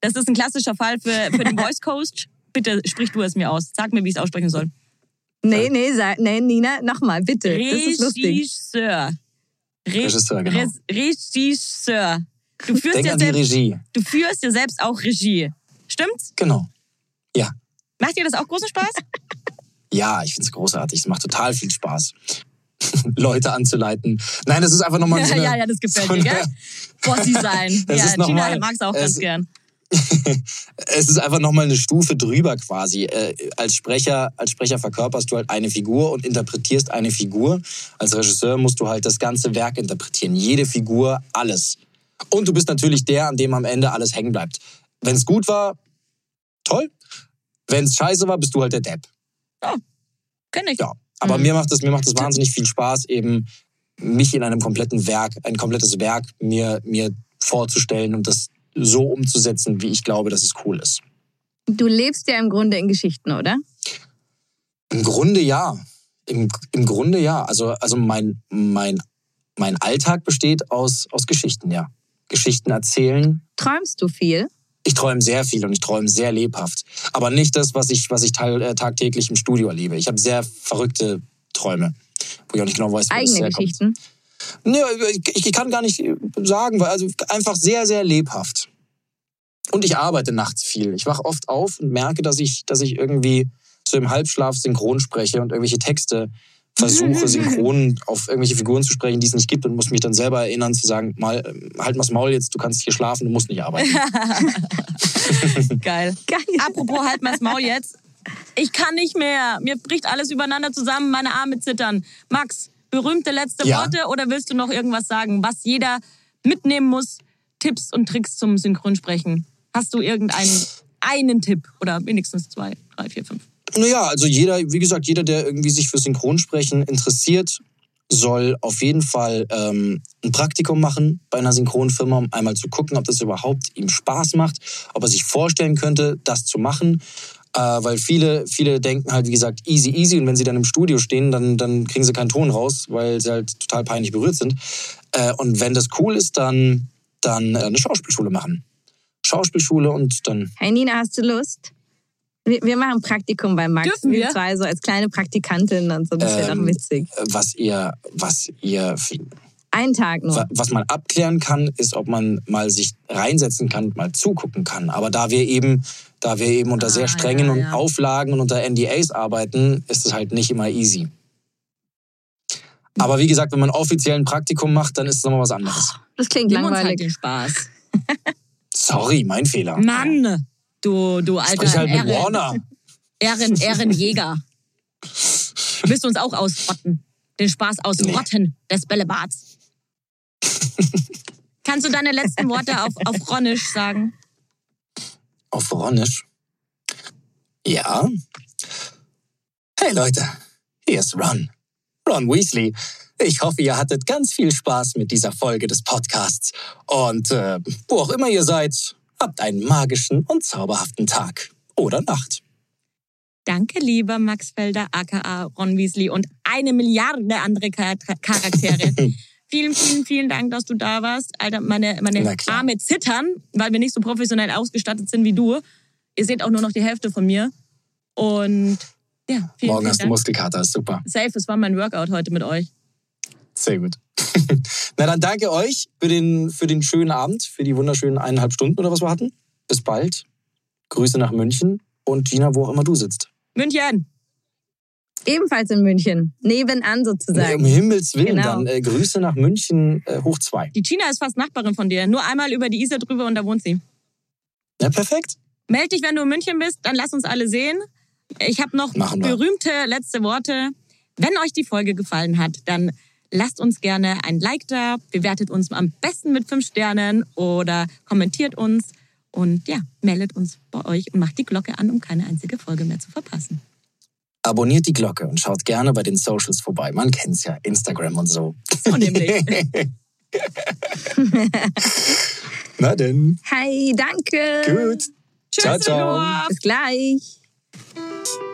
Das ist ein klassischer Fall für, für den <laughs> Voice Coach. Bitte sprich du es mir aus. Sag mir, wie ich es aussprechen soll. Nee, nee, sag, nee, Nina, nochmal, bitte. Das ist lustig. Regisseur. Re Regisseur, genau. Regisseur. Du führst, Denk ja an die selbst, Regie. du führst ja selbst auch Regie. Stimmt's? Genau. Ja. Macht dir das auch großen Spaß? <laughs> Ja, ich finde es großartig. Es macht total viel Spaß. <laughs> Leute anzuleiten. Nein, das ist einfach nochmal so eine, ja, ja, das gefällt so mir, eine, gell? Bossy sein. <laughs> Das ja, Gina mal- mag's auch es- ganz gern. <laughs> Es ist einfach nochmal eine Stufe drüber quasi. Äh, als, Sprecher, als Sprecher verkörperst du halt eine Figur und interpretierst eine Figur. Als Regisseur musst du halt das ganze Werk interpretieren. Jede Figur, alles. Und du bist natürlich der, an dem am Ende alles hängen bleibt. Wenn es gut war, toll. Wenn es scheiße war, bist du halt der Depp. Kenn ich. Ja. Aber Mhm. mir macht es mir macht es wahnsinnig viel Spaß, eben mich in einem kompletten Werk, ein komplettes Werk mir, mir vorzustellen und das so umzusetzen, wie ich glaube, dass es cool ist. Du lebst ja im Grunde in Geschichten, oder? Im Grunde ja. Im, im Grunde ja. Also, also mein, mein, mein Alltag besteht aus, aus Geschichten, ja. Geschichten erzählen. Träumst du viel? Ich träume sehr viel und ich träume sehr lebhaft. Aber nicht das, was ich, was ich äh, tagtäglich im Studio erlebe. Ich habe sehr verrückte Träume, wo ich auch nicht genau weiß, wo Eigene. Geschichten? Nee, ich, ich kann gar nicht sagen, weil also einfach sehr, sehr lebhaft. Und ich arbeite nachts viel. Ich wache oft auf und merke, dass ich, dass ich irgendwie so im Halbschlaf synchron spreche und irgendwelche Texte versuche, <laughs> synchron auf irgendwelche Figuren zu sprechen, die es nicht gibt und muss mich dann selber erinnern zu sagen, mal, äh, halt mal's Maul jetzt, du kannst hier schlafen, du musst nicht arbeiten. <laughs> <laughs> Geil. Geil. Apropos, halt mal's Maul jetzt. Ich kann nicht mehr. Mir bricht alles übereinander zusammen, meine Arme zittern. Max, berühmte letzte Ja. Worte oder willst du noch irgendwas sagen, was jeder mitnehmen muss? Tipps und Tricks zum Synchronsprechen. Hast du irgendeinen einen Tipp oder wenigstens zwei, drei, vier, fünf? Naja, also jeder, wie gesagt, jeder, der irgendwie sich für Synchronsprechen interessiert, soll auf jeden Fall ähm, ein Praktikum machen bei einer Synchronfirma, um einmal zu gucken, ob das überhaupt ihm Spaß macht, ob er sich vorstellen könnte, das zu machen. Äh, weil viele, viele denken halt, wie gesagt, easy, easy. Und wenn sie dann im Studio stehen, dann, dann kriegen sie keinen Ton raus, weil sie halt total peinlich berührt sind. Äh, und wenn das cool ist, dann, dann äh, eine Schauspielschule machen. Schauspielschule und dann Hey Nina, hast du Lust? Wir, wir machen Praktikum bei Max. Dürfen wir? zwei so als kleine Praktikantin und so. Das wäre Ähm, doch witzig. äh, was ihr, was ihr Einen Tag nur. Wa- Was man abklären kann, ist, ob man mal sich reinsetzen kann, mal zugucken kann. Aber da wir eben, da wir eben unter sehr Ah, strengen ja, und ja. Auflagen und unter NDAs arbeiten, ist es halt nicht immer easy. Aber wie gesagt, wenn man offiziell ein Praktikum macht, dann ist es nochmal was anderes. Das klingt Nimm halt langweilig. den Spaß. Sorry, mein Fehler. Mann, du, du alter Sprich halt mit Ehren- Warner. Ehren, Ehrenjäger. <laughs> Willst du uns auch ausrotten? Den Spaß ausrotten des Bällebads. Kannst du deine letzten Worte auf, auf Ronisch sagen? Auf Ronisch. Ja. Hey Leute, hier ist Ron. Ron Weasley. Ich hoffe, ihr hattet ganz viel Spaß mit dieser Folge des Podcasts. Und äh, wo auch immer ihr seid, habt einen magischen und zauberhaften Tag oder Nacht. Danke, lieber Max Felder, aka Ron Weasley und eine Milliarde andere Char Charaktere. <laughs> vielen, vielen, vielen Dank, dass du da warst. Alter, meine, meine. Arme zittern, weil wir nicht so professionell ausgestattet sind wie du. Ihr seht auch nur noch die Hälfte von mir. Und ja, vielen, Morgen vielen hast du Dank. Muskelkater, ist super. Safe, es war mein Workout heute mit euch. Sehr gut. <laughs> Na dann danke euch für den, für den schönen Abend, für die wunderschönen eineinhalb Stunden oder was wir hatten. Bis bald. Grüße nach München und Gina, wo auch immer du sitzt. München! Ebenfalls in München. Nebenan Um sozusagen. Himmels Willen, Genau. dann äh, Grüße nach München äh, hoch zwei. Die China ist fast Nachbarin von dir. Nur einmal über die Isar drüber und da wohnt sie. Ja, perfekt. Meld dich, wenn du in München bist, dann lass uns alle sehen. Ich habe noch Machen wir. berühmte letzte Worte. Wenn euch die Folge gefallen hat, dann lasst uns gerne ein Like da, bewertet uns am besten mit fünf Sternen oder kommentiert uns und ja, meldet uns bei euch und macht die Glocke an, um keine einzige Folge mehr zu verpassen. Abonniert die Glocke und schaut gerne bei den Socials vorbei. Man kennt's ja, Instagram und so. So nämlich. <laughs> Na denn, Hi, danke. gut. Ciao, ciao. Hallo. Bis gleich. Thank you.